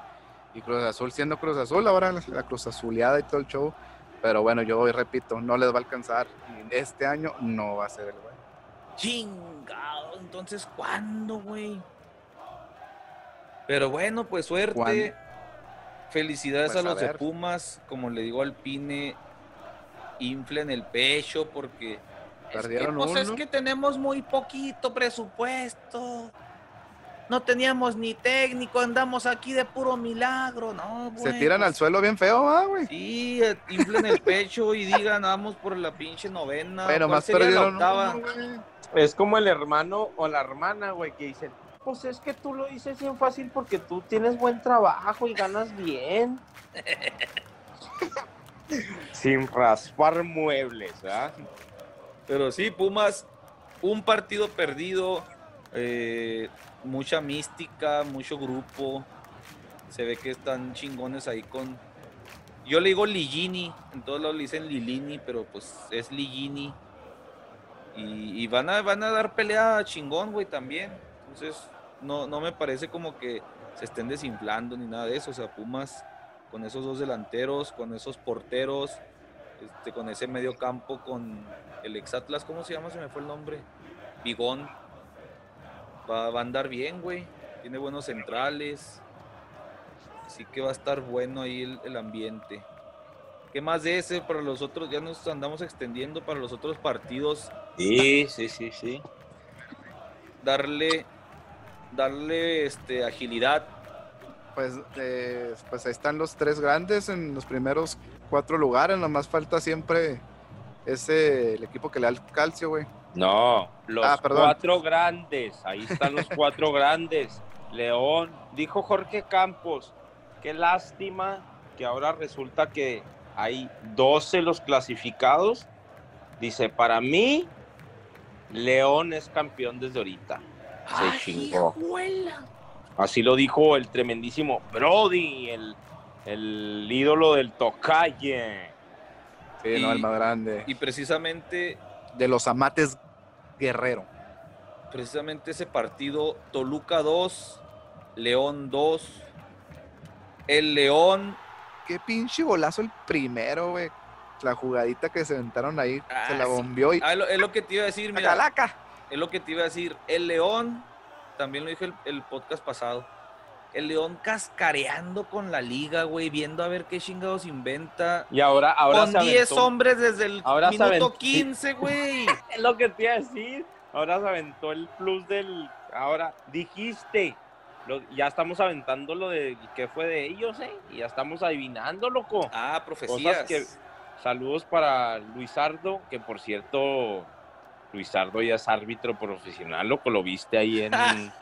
y Cruz Azul siendo Cruz Azul, ahora la, la Cruz Azuleada y todo el show. Pero bueno, yo hoy repito, no les va a alcanzar. Este año no va a ser el güey. Chingado, entonces, ¿cuándo, güey? Pero bueno, pues suerte. ¿Cuándo? Felicidades Pues, a los de. Pumas, como le digo al Pine, inflen el pecho porque es que, pues, es que tenemos muy poquito presupuesto. No teníamos ni técnico, andamos aquí de puro milagro, ¿no? Se güey, tiran pues, al suelo bien feo, ah, güey. Sí, eh, inflen el pecho y digan, vamos por la pinche novena. Bueno, ¿cuál más perdieron octava? uno, güey. Es como el hermano o la hermana, güey, que dicen, pues es que tú lo dices bien fácil porque tú tienes buen trabajo y ganas bien. Sin raspar muebles, ¿ah? Pero sí, Pumas, un partido perdido, eh, mucha mística, mucho grupo. Se ve que están chingones ahí con. Yo le digo Ligini, en todos lados le dicen Lilini, pero pues es Ligini. Y, van, a, van a dar pelea chingón, güey, también. Entonces, no, no me parece como que se estén desinflando ni nada de eso. O sea, Pumas con esos dos delanteros, con esos porteros, este, con ese medio campo, con el ex Atlas, ¿cómo se llama? Se me fue el nombre. Bigón. Va, va a andar bien, güey. Tiene buenos centrales. Así que va a estar bueno ahí el, el ambiente. ¿Qué más de ese para los otros? Ya nos andamos extendiendo para los otros partidos. Sí, sí, sí, sí. Darle, darle este, agilidad. Pues, eh, pues ahí están los tres grandes en los primeros cuatro lugares. Nomás falta siempre ese el equipo que le da el calcio, güey. No, los Ah, cuatro grandes. Ahí están los cuatro grandes. León, dijo Jorge Campos, qué lástima que ahora resulta que hay 12 los clasificados. Dice, para mí, León es campeón desde ahorita. Se chingó. Así lo dijo el tremendísimo Brody, el, el ídolo del Tocaye. Sí, Y- el más grande. Y precisamente, de los amates Guerrero. precisamente ese partido, Toluca 2, León 2. El León Qué pinche golazo el primero, güey. La jugadita que se aventaron ahí, Ah, se la sí. bombeó y. Ah, es lo- es lo que te iba a decir, mira. ¡Calaca! Es lo que te iba a decir. El León, también lo dije el, el podcast pasado. El León cascareando con la liga, güey, viendo a ver qué chingados inventa. Y ahora, ahora con se 10 aventó- hombres desde el ahora minuto aventó- 15, güey. Es lo que te iba a decir. Ahora se aventó el plus del. Ahora dijiste. Lo- ya estamos aventando lo de qué fue de ellos, ¿eh? Y ya estamos adivinando, loco. Ah, profecías. Cosas que. Saludos para Luisardo, que por cierto, Luisardo ya es árbitro profesional, loco. Lo viste ahí en.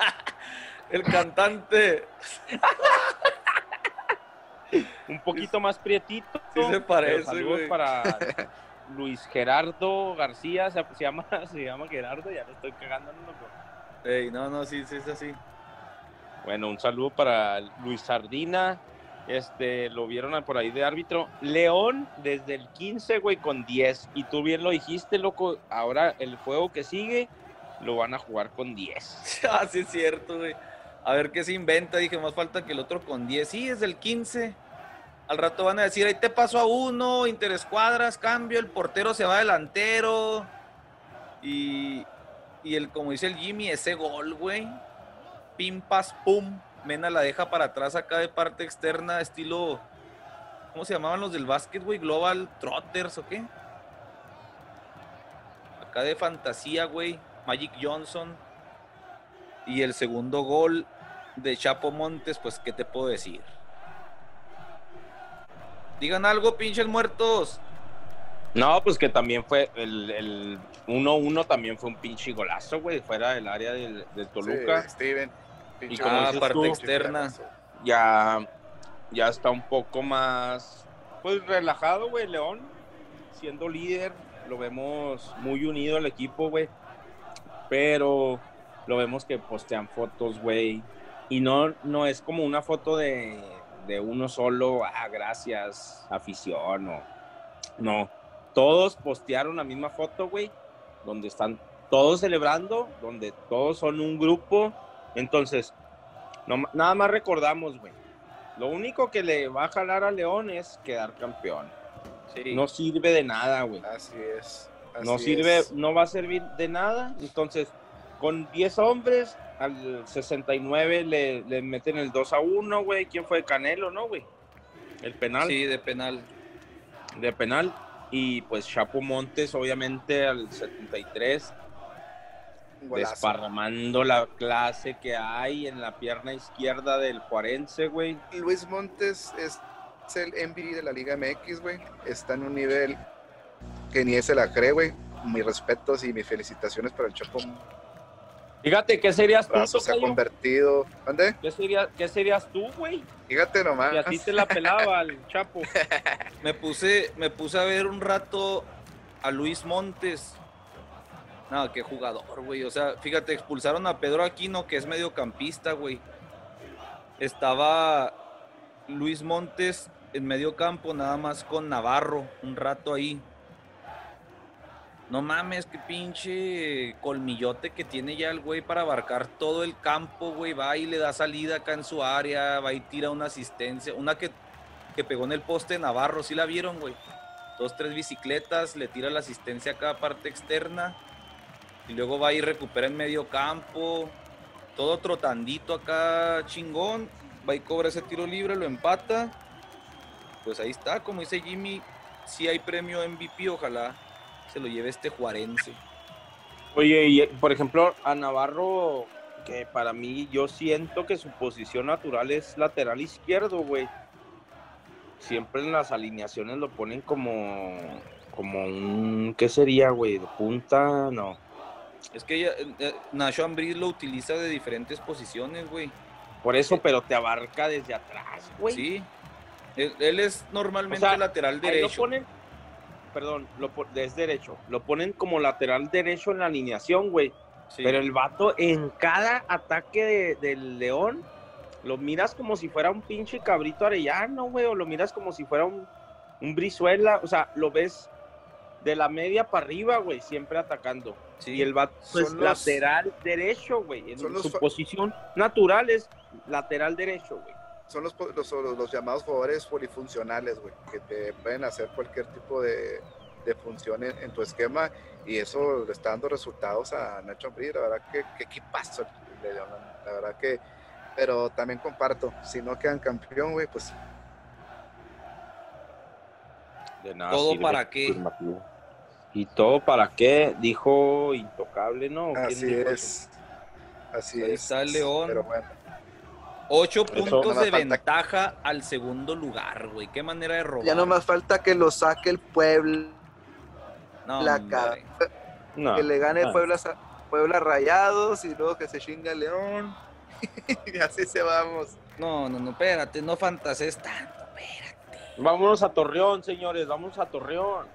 El cantante. un poquito más prietito. Sí se parece, Saludos güey. para Luis Gerardo García, se, se llama, se llama Gerardo, ya le estoy cagando, loco. Ey, no, no, sí, sí, es así. Bueno, un saludo para Luis Sardina. Este, lo vieron por ahí de árbitro. León desde el 15, güey, con 10. Y tú bien lo dijiste, loco. Ahora el juego que sigue lo van a jugar con 10. Ah, sí es cierto, güey. A ver qué se inventa. Dije, más falta que el otro con 10. Sí, es del 15. Al rato van a decir, ahí te paso a uno, interescuadras, cambio, el portero se va delantero. Y, y el, como dice el Jimmy, ese gol, güey. Pim, pas, pum. Mena la deja para atrás acá de parte externa, estilo. ¿Cómo se llamaban los del básquet, güey? Global Trotters o qué? Acá de fantasía, güey. Magic Johnson. Y el segundo gol de Chapo Montes, pues, ¿qué te puedo decir? Digan algo, pinches muertos. No, pues que también fue el, el 1-1 también fue un pinche golazo, güey, fuera del área del, del Toluca. Sí, Steven. Y como Ah, parte tú, externa. ya, ya está un poco más, pues relajado, güey, León, siendo líder, lo vemos muy unido el equipo, güey, pero lo vemos que postean fotos, güey, y no, no es como una foto de, de uno solo, ah, gracias, afición, o, no, todos postearon la misma foto, güey, donde están todos celebrando, donde todos son un grupo, entonces, no- nada más recordamos, güey. Lo único que le va a jalar a León es quedar campeón. Sí. No sirve de nada, güey. Así es. No así sirve, es. no va a servir de nada. Entonces, con 10 hombres, al 69 le, le meten el 2 a 1, güey. ¿Quién fue? Canelo, ¿no, güey? El penal Sí, de penal. de penal. Y pues Chapo Montes, obviamente, al 73, Un golazo. desparramando la clase que hay en la pierna izquierda del Juarense, güey. Luis Montes es, es el MVP de la Liga MX, güey. Está en un nivel que ni se la cree, güey. Mis respetos y mis felicitaciones para el Chapo Fíjate, ¿qué serías tú. Se ha convertido. ¿Dónde? ¿Qué, sería, ¿Qué serías tú, güey? Fíjate nomás. Si a ti te la pelaba el Chapo. Me puse, me puse a ver un rato a Luis Montes. No, qué jugador, güey. O sea, fíjate, expulsaron a Pedro Aquino, que es mediocampista, güey. Estaba Luis Montes en medio campo, nada más con Navarro, un rato ahí. No mames, qué pinche colmillote que tiene ya el güey para abarcar todo el campo, güey. Va y le da salida acá en su área, va y tira una asistencia. Una que, que pegó en el poste de Navarro, ¿sí la vieron, güey? Dos, tres bicicletas, le tira la asistencia a parte externa. Y luego va y recupera en medio campo. Todo trotandito acá, chingón. va y cobra ese tiro libre, lo empata. Pues ahí está, como dice Jimmy, si hay premio MVP, ojalá se lo lleve este juarense. Oye, y por ejemplo, a Navarro, que para mí yo siento que su posición natural es lateral izquierdo, güey. Siempre en las alineaciones lo ponen como, como un, ¿qué sería, güey? ¿De punta? No. Es que ella, eh, Nacho Ambriz lo utiliza de diferentes posiciones, güey. Por eso, pero te abarca desde atrás, güey. Sí. Él, él es normalmente O sea, lateral Ahí derecho. lo ponen, perdón, lo, es derecho. Lo ponen como lateral derecho en la alineación, güey. Sí. Pero el vato en cada ataque de- del León lo miras como si fuera un pinche cabrito arellano, güey, o lo miras como si fuera un, un brizuela, o sea, lo ves de la media para arriba, güey, siempre atacando. Sí. Y el vato es los- lateral derecho, güey. En los su posición natural es lateral derecho, güey. Son los, los, llamados jugadores polifuncionales, güey, que te pueden hacer cualquier tipo de, de función en, en tu esquema y eso le está dando resultados a Nacho Ambriz. La verdad que, que equipazo León, la verdad que, pero también comparto, si no quedan campeón, güey, pues De nada ¿Todo sirve, para qué? afirmativo. ¿Y todo para qué? Dijo Intocable, ¿no? ¿Quién así es. Así Ahí es. está el León. Pero bueno, Ocho puntos de ventaja al segundo lugar, güey. Qué manera de robar. Ya no más falta que lo saque el Puebla, No, la No. que le gane Ah. Puebla, Puebla Rayados y luego que se chinga León. y así se vamos. No, no, no, espérate, no fantasees tanto, espérate. Vámonos a Torreón, señores, vamos a Torreón.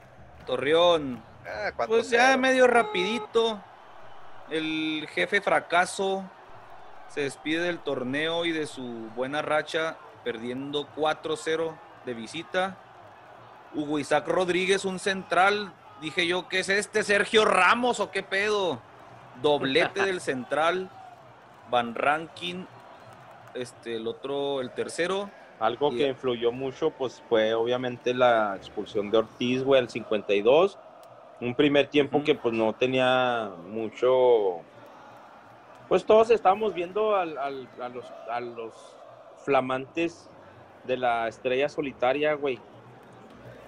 Torreón. Ah, 4-0. Pues ya medio rapidito. El jefe fracaso se despide del torneo y de su buena racha, perdiendo 4-0 de visita. Hugo Isaac Rodríguez, un central. Dije yo, ¿qué es este? ¿Sergio Ramos o qué pedo? Doblete del central. Van Rankin. Este, el otro, el tercero. Algo Y- que influyó mucho, pues fue obviamente la expulsión de Ortiz, güey, al 52. Un primer tiempo que pues no tenía mucho... Pues todos estábamos viendo al- al- a, los, a los flamantes de la estrella solitaria, güey.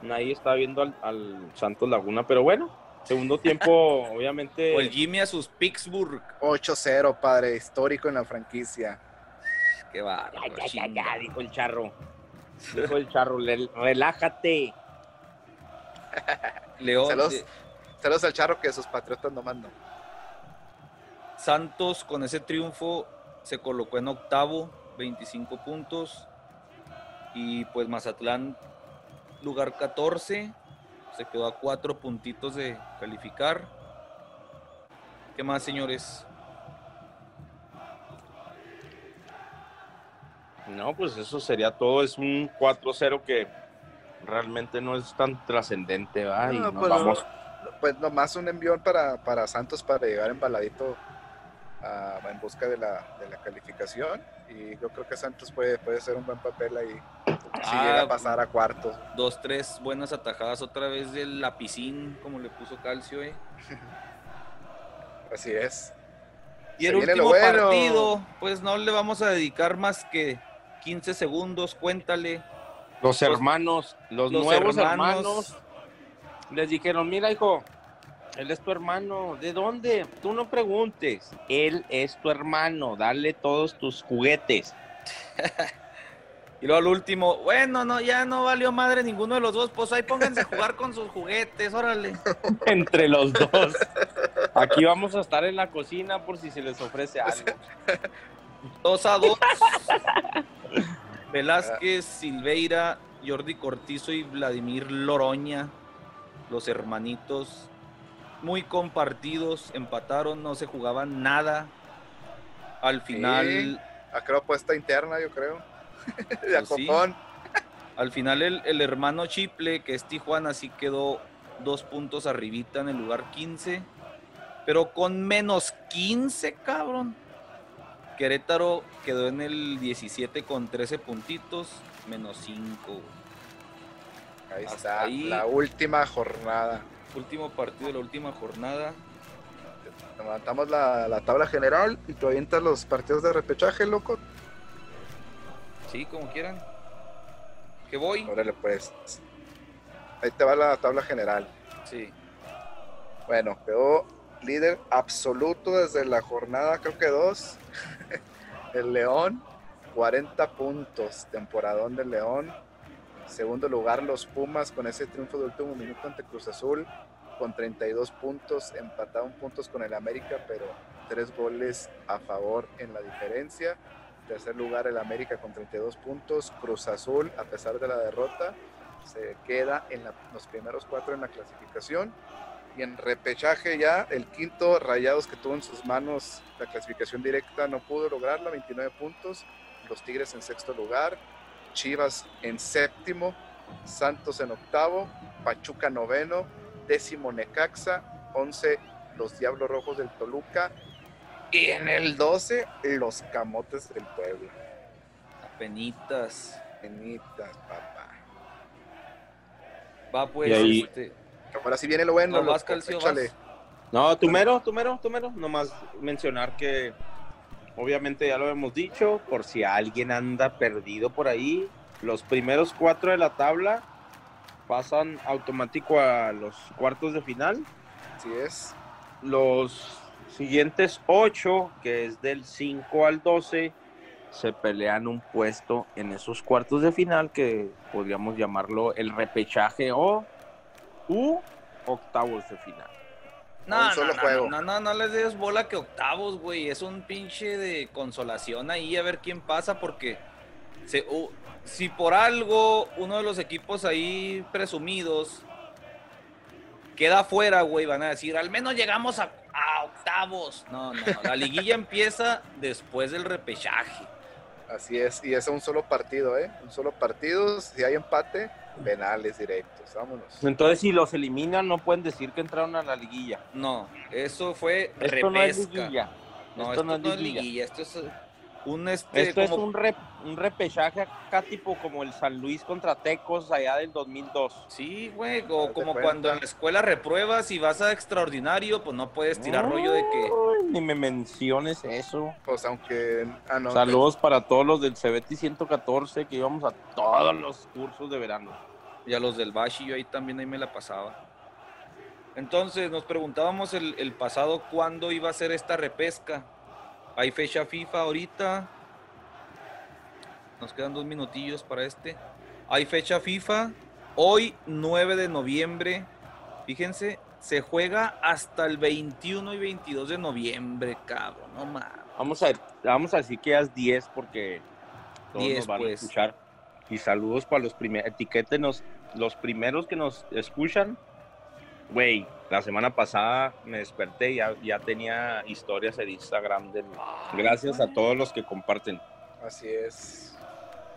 Nadie estaba viendo al, al Santos Laguna, pero bueno, segundo tiempo, obviamente... O el Jimmy a sus Pittsburgh. 8-0, padre, histórico en la franquicia. Qué bárbaro. Ya, ya, ya, ya, dijo el charro. Dijo el charro, "Le- relájate. León, Saludos, eh, saludos al charro que sus patriotas no mandan. Santos con ese triunfo se colocó en octavo, 25 puntos. Y pues Mazatlán, lugar 14, se quedó a cuatro puntitos de calificar. ¿Qué más, señores? No, pues eso sería todo. Es un 4-0 que realmente no es tan trascendente, ¿va? Y No, nos pues, vamos. Pues nomás un envión para, para Santos para llegar embaladito a- en busca de la, de la calificación. Y yo creo que Santos puede, puede ser un buen papel ahí si Ah, llega a pasar a cuartos. Dos, tres buenas atajadas otra vez del lapicín, como le puso Calcio, ¿eh? Así es. Y el último bueno. partido, pues no le vamos a dedicar más que 15 segundos, cuéntale. Los hermanos, los, los nuevos hermanos. hermanos. les dijeron, mira, hijo, él es tu hermano. ¿De dónde? Tú no preguntes. Él es tu hermano. Dale todos tus juguetes. Y luego al último, bueno, no, ya no valió madre ninguno de los dos, pues ahí pónganse a jugar con sus juguetes, órale. Entre los dos. Aquí vamos a estar en la cocina por si se les ofrece algo. Dos a dos. Velázquez, Silveira, Jordi Cortizo y Vladimir Loroña, los hermanitos, muy compartidos, empataron, no se jugaban nada. Al final, Sí. Creo apuesta interna, yo creo. de Pues sí. al final el, el hermano Chiple, que es Tijuana, sí quedó dos puntos arribita en el lugar 15, pero con menos 15, cabrón. Querétaro quedó en el 17 con 13 puntitos, menos 5. Ahí Hasta está, ahí. la última jornada. Último partido de la última jornada. Levantamos la, la tabla general y tú avientas los partidos de repechaje, loco. Sí, como quieran. ¿Que voy? Órale, pues. Ahí te va la tabla general. Sí. Bueno, quedó líder absoluto desde la jornada, creo que dos. El León, 40 puntos, temporadón del León. Segundo lugar, los Pumas con ese triunfo de último minuto ante Cruz Azul, con 32 puntos, empataron puntos con el América, pero tres goles a favor en la diferencia. Tercer lugar, el América con 32 puntos. Cruz Azul, a pesar de la derrota, se queda en la- los primeros cuatro en la clasificación. Y en repechaje ya, el quinto Rayados que tuvo en sus manos la clasificación directa no pudo lograrla, 29 puntos. Los Tigres en sexto lugar, Chivas en séptimo, Santos en octavo, Pachuca noveno, décimo Necaxa, 11 los Diablos Rojos del Toluca y en el 12 los Camotes del Puebla. Apenitas. Benitas, papá. Va pues, Y ahí- este, Ahora sí viene lo bueno. No, vas, loco, Calcio, échale. vas. No, tú mero, tú mero, tú mero. Nomás mencionar que obviamente ya lo hemos dicho, por si alguien anda perdido por ahí, los primeros cuatro de la tabla pasan automático a los cuartos de final. Así es. Los siguientes ocho, que es del 5 al 12, se pelean un puesto en esos cuartos de final que podríamos llamarlo el repechaje o u octavos de final. No, un solo no, juego. no, no, no, no les des bola que octavos, güey. Es un pinche de consolación ahí a ver quién pasa porque se, uh, si por algo uno de los equipos ahí presumidos queda fuera, güey, van a decir, al menos llegamos a, a octavos. No, no, no, la liguilla empieza después del repechaje. Así es. Y es un solo partido, ¿eh? Un solo partido. Si hay empate, penales directos. Vámonos. Entonces, si los eliminan, no pueden decir que entraron a la liguilla. No, eso fue Esto no es liguilla. No, esto, no es liguilla. Esto es un este Esto es un, rep- un repechaje acá tipo como el San Luis contra Tecos allá del 2002. Sí, güey, o como cuando en la escuela repruebas y vas a extraordinario, pues no puedes tirar rollo de que Ni me menciones eso. Pues aunque. Ah, no. Saludos para todos los del CBT 114 que íbamos a todos los cursos de verano. Y a los del Bashi yo ahí también ahí me la pasaba. Entonces nos preguntábamos el, el pasado cuándo iba a ser esta repesca. Hay fecha FIFA ahorita. Nos quedan dos minutillos para este. Hay fecha FIFA. Hoy 9 de noviembre. Fíjense, se juega hasta el 21 y 22 de noviembre, cabrón. No mames. Vamos a, vamos a decir que es 10 porque todos 10, nos van pues. a escuchar. Y saludos para los primeros, etiquétenos, los primeros que nos escuchan. Güey, la semana pasada me desperté y ya, ya tenía historias en Instagram de mí. Gracias a todos los que comparten. Así es.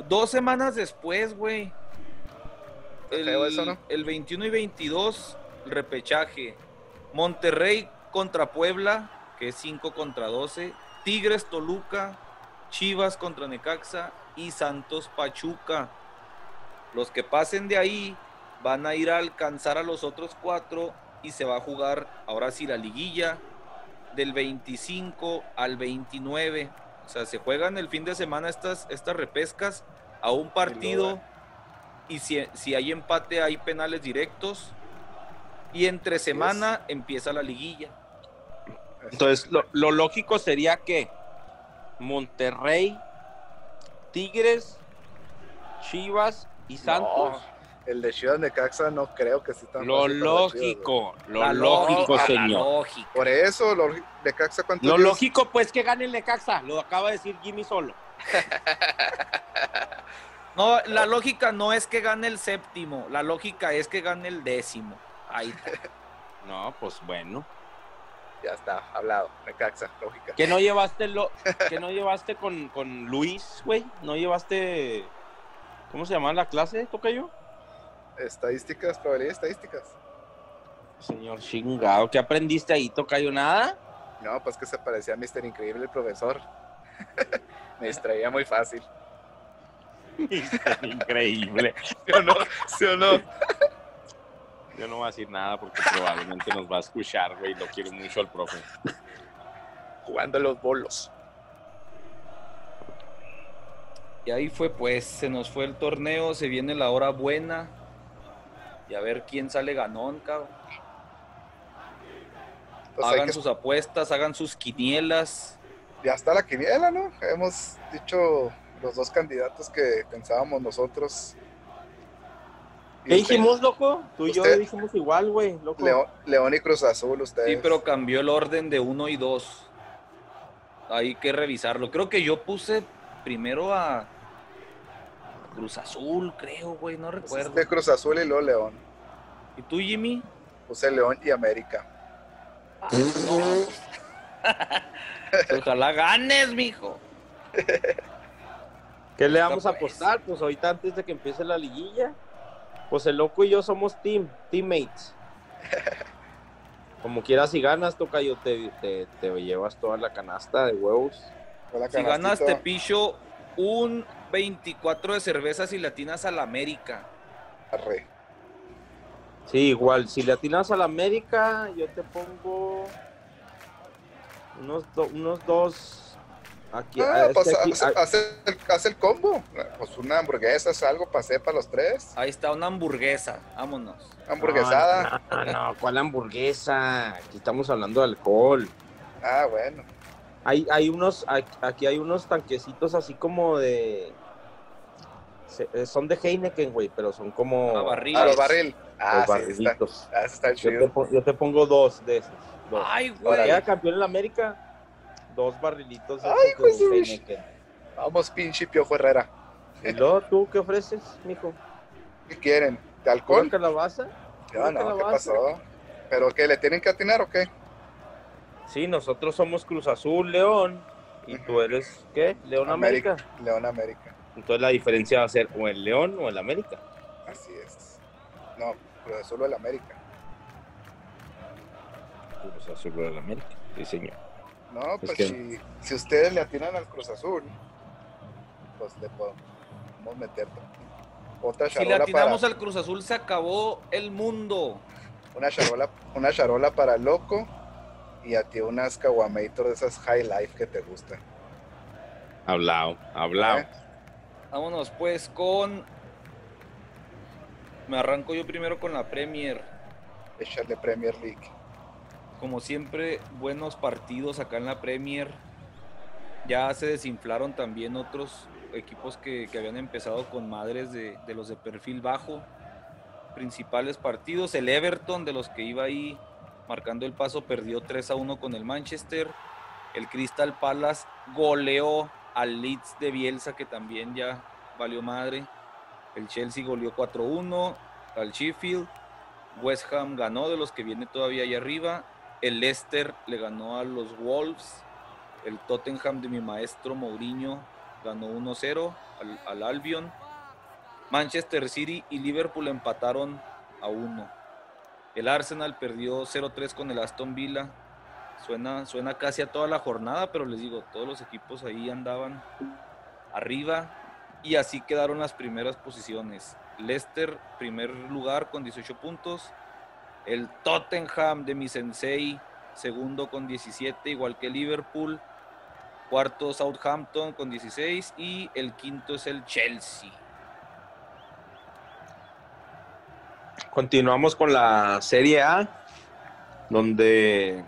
Dos semanas después, güey. El, feo eso, ¿no? el 21 y 22, el repechaje. Monterrey contra Puebla, que es 5 contra 12. Tigres Toluca, Chivas contra Necaxa y Santos Pachuca. Los que pasen de ahí van a ir a alcanzar a los otros cuatro y se va a jugar ahora sí la liguilla del 25 al 29. O sea, se juegan el fin de semana estas, estas repescas a un partido y si, si hay empate hay penales directos y entre semana empieza la liguilla. Entonces, lo, lo lógico sería que Monterrey, Tigres, Chivas y Santos. El de Chivas Necaxa no creo que sea tan Lo Chivas, lógico, lo La lógico, lógica, la señor. lógica. Por eso, lo, Necaxa, ¿cuántos Lo días? lógico, pues, que gane el Necaxa. Lo acaba de decir Jimmy solo. No, la lógica no es que gane el séptimo, la lógica es que gane el décimo. Ahí está. No, pues bueno. Ya está, hablado. Necaxa, lógica. ¿Que no llevaste lo, que no llevaste con, con Luis, güey? ¿No llevaste. ¿Cómo se llama la clase, Tocayo? Estadísticas, probabilidades estadísticas. Señor chingado, ¿qué aprendiste ahí, Tocayo? ¿Nada? No, pues que se parecía a Mr. Increíble el profesor. Me distraía muy fácil. Increíble. ¿Sí o no? ¿Sí o no? Yo no voy a decir nada porque probablemente nos va a escuchar, güey. Lo quiero mucho al profe. Jugando los bolos. Y ahí fue pues, se nos fue el torneo, se viene la hora buena. Y a ver quién sale ganón, cabrón. Pues hagan que- sus apuestas, hagan sus quinielas. Ya está la quiniela, ¿no? Hemos dicho los dos candidatos que pensábamos nosotros. ¿Qué dijimos, loco? Tú y yo dijimos igual, güey, loco. León, León y Cruz Azul, ustedes. Sí, pero cambió el orden de uno y dos. Hay que revisarlo. Creo que yo puse primero a Cruz Azul, creo, güey, no recuerdo. De Cruz Azul y luego León. ¿Y tú, Jimmy? Puse León y América. Ojalá ganes, mijo. ¿Qué le vamos a pues. apostar? Pues ahorita antes de que empiece la liguilla. Pues el loco y yo somos team, teammates. Como quieras, si ganas, toca yo te, te, te llevas toda la canasta de huevos. Si ganas, te picho un 24 de cervezas y latinas al América. Arre. Sí, igual, si le atinas a la América, yo te pongo unos, do- unos dos. Aquí, Ah, pues aquí- hace, hace el, hace el combo. Pues una hamburguesa, es algo, pasé para los tres. Ahí está una hamburguesa. Vámonos. Hamburguesada. No, no, no, ¿cuál hamburguesa? Aquí estamos hablando de alcohol. Ah, bueno. Hay, hay unos, aquí- hay unos tanquecitos así como de. eh, Son de Heineken, güey, pero son como. Ah, barril. Ah, los barril. Ah, los sí, está, barrilitos. ah, está Yo te, chido. yo te pongo dos de esos. Dos. Ay, Para güey. quedar campeón en la América, dos barrilitos de, Ay, Heineken. Vamos, pinche Piojo Herrera. ¿Y luego tú qué ofreces, mijo? ¿Qué quieren? ¿De ¿Una alcohol? calabaza? Ya ¿Una no, ¿qué calabaza? pasó? ¿Pero qué? ¿Le tienen que atinar o qué? Sí, nosotros somos Cruz Azul, León. ¿Y tú eres qué? León América. León América. Entonces la diferencia va a ser o el León o el América. Así es. No, Cruz Azul o el América. Cruz Azul o el América. Sí, señor. No, Es pues que- si, si ustedes le atinan al Cruz Azul, pues le podemos meter otra Si le charola para atinamos al Cruz Azul, se acabó el mundo. una charola, una charola para el loco y a ti unas caguamator de esas high life que te gustan. Hablado, hablado. ¿eh? Vámonos pues con. Me arranco yo primero con la Premier. Échale Premier League. Como siempre, buenos partidos acá en la Premier. Ya se desinflaron también otros equipos que, que habían empezado con madres de, de los de perfil bajo. Principales partidos. El Everton, de los que iba ahí marcando el paso, perdió 3 a 1 con el Manchester. El Crystal Palace goleó al Leeds de Bielsa, que también ya valió madre. El Chelsea goleó 4-1 al Sheffield. West Ham ganó de los que viene todavía ahí arriba. El Leicester le ganó a los Wolves. El Tottenham de mi maestro Mourinho ganó 1-0 al, al Albion. Manchester City y Liverpool empataron a 1. El Arsenal perdió 0-3 con el Aston Villa. Suena, suena casi a toda la jornada, pero les digo, todos los equipos ahí andaban arriba y así quedaron las primeras posiciones. Leicester, primer lugar con 18 puntos. El Tottenham de mi sensei, segundo con 17, igual que Liverpool. Cuarto Southampton con 16 y el quinto es el Chelsea. Continuamos con la Serie A, donde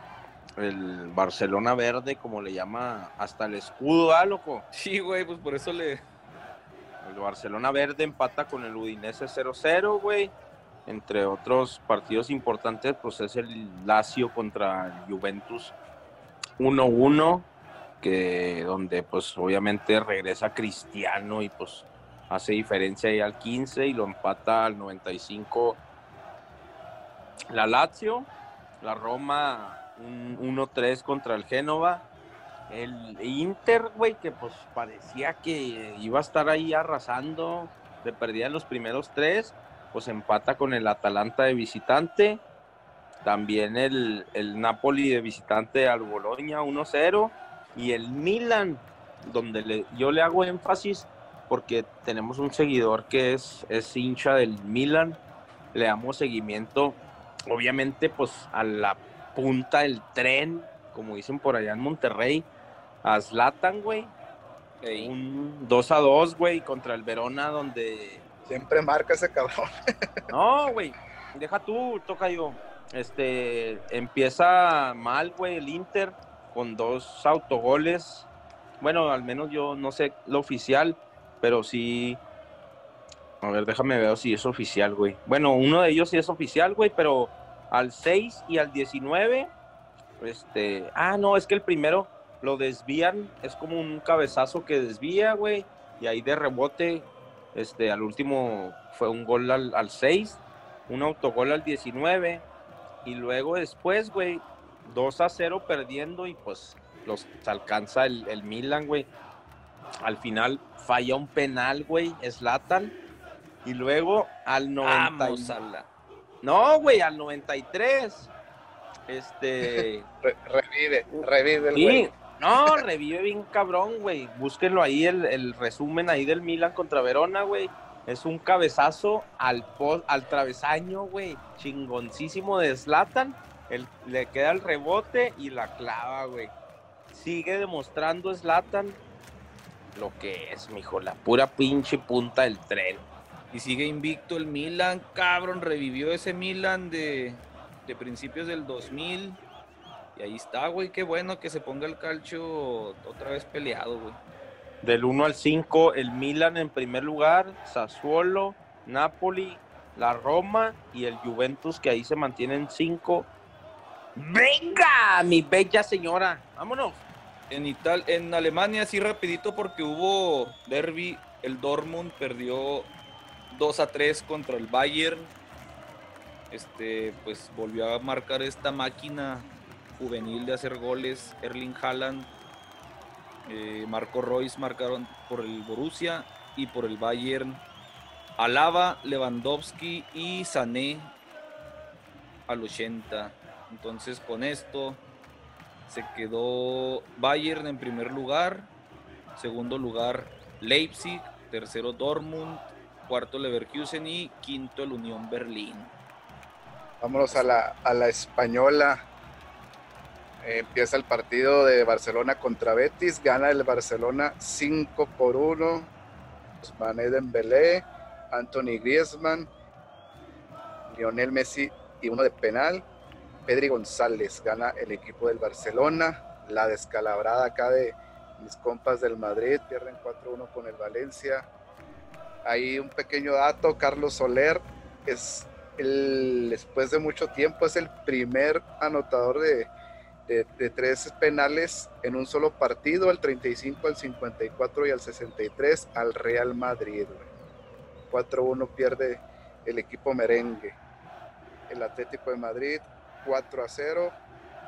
el Barcelona Verde, como le llama hasta el escudo, ¿ah, loco? Sí, güey, pues por eso le... El Barcelona Verde empata con el Udinese 0-0, güey. Entre otros partidos importantes, pues es el Lazio contra el Juventus 1-1, que donde pues obviamente regresa Cristiano y pues hace diferencia ahí al 15 y lo empata al 95 la Lazio, la Roma un 1-3 contra el Génova, el Inter, güey, que pues parecía que iba a estar ahí arrasando, le perdían los primeros tres, pues empata con el Atalanta de visitante, también el, el Napoli de visitante al Boloña 1-0 y el Milan, donde yo le hago énfasis porque tenemos un seguidor que es, es hincha del Milan, le damos seguimiento, obviamente pues a la punta del tren, como dicen por allá en Monterrey, a Zlatan, güey. Ey. Un 2 a 2, güey, contra el Verona, donde. Siempre marca ese cabrón. No, güey. Deja tú, toca yo. Este. Empieza mal, güey, el Inter, con dos autogoles. Bueno, al menos yo no sé lo oficial, pero sí. A ver, déjame ver si es oficial, güey. Bueno, uno de ellos sí es oficial, güey, pero al 6 y al 19. Este. Ah, no, es que el primero lo desvían. Es como un cabezazo que desvía, güey. Y ahí de rebote, este, al último fue un gol al, al 6, un autogol al 19. Y luego después, güey, 2 a 0 perdiendo y pues los alcanza el, el Milan, güey. Al final falla un penal, güey, Slatan. Y luego al 90. y- Vamos a la. No, güey, al 93. Este. Re- revive, revive el Sí, güey. no, revive bien cabrón, güey. Búsquenlo ahí, el, el resumen ahí del Milan contra Verona, güey. Es un cabezazo al, po- al travesaño, güey. Chingoncísimo de Slatan. El, le queda el rebote y la clava, güey. Sigue demostrando Slatan lo que es, mijo. La pura pinche punta del tren. Y sigue invicto el Milan, cabrón. Revivió ese Milan de, de principios del 2000. Y ahí está, güey. Qué bueno que se ponga el calcio otra vez peleado, güey. Del 1 al 5, el Milan en primer lugar, Sassuolo, Napoli, la Roma y el Juventus, que ahí se mantienen 5. ¡Venga, mi bella señora! ¡Vámonos! En, Ital en Alemania, sí, rapidito, porque hubo derby. El Dortmund perdió 2 a 3 contra el Bayern. Este, pues volvió a marcar esta máquina juvenil de hacer goles. Erling Haaland, eh, Marco Royce marcaron por el Borussia y por el Bayern. Alaba, Lewandowski y Sané al 80. Entonces con esto se quedó Bayern en primer lugar, segundo lugar Leipzig, tercero Dortmund, cuarto Leverkusen y quinto el Unión Berlín. Vámonos a la, a la española. Empieza el partido de Barcelona contra Betis. Gana el Barcelona 5 por 1. Mané Dembélé, Anthony Griezmann, Lionel Messi y uno de penal. Pedri González gana el equipo del Barcelona. La descalabrada acá de mis compas del Madrid pierden 4-1 con el Valencia. Ahí un pequeño dato, Carlos Soler es el, después de mucho tiempo es el primer anotador de, de- tres penales en un solo partido, al 35, al 54 y al 63 al Real Madrid. güey. 4-1 pierde el equipo merengue. El Atlético de Madrid 4 a 0,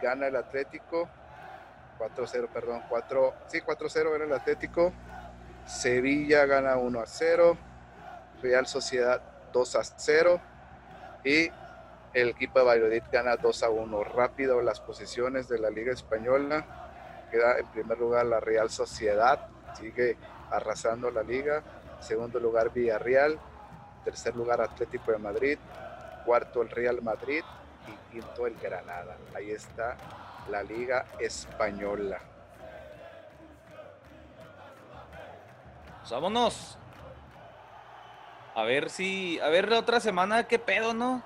gana el Atlético 4-0, perdón, 4, sí, 4-0 era el Atlético. Sevilla gana 1 a 0, Real Sociedad 2 a 0 y el equipo de Valladolid gana 2 a 1. Rápido las posiciones de la Liga Española. Queda en primer lugar la Real Sociedad, sigue arrasando la liga. Segundo lugar Villarreal. Tercer lugar Atlético de Madrid. Cuarto el Real Madrid. Y quinto el Granada. Ahí está la Liga Española. Pues vámonos. A ver si, a ver la otra semana qué pedo, ¿no?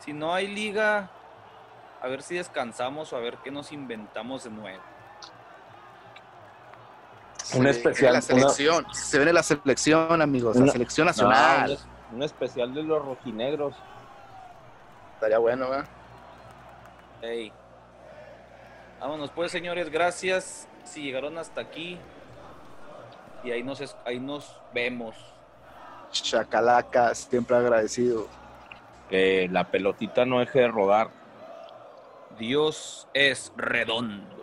Si no hay liga, a ver si descansamos o a ver qué nos inventamos de nuevo. Un especial, La selección. Se viene la selección, amigos. La selección nacional. un, es- un especial de los rojinegros. Estaría bueno, ¿verdad? Ey. Vámonos pues, señores, gracias. Si llegaron hasta aquí. Y ahí nos, es- ahí nos vemos. Chacalaca, siempre agradecido. Que la pelotita no deje de rodar. Dios es redondo.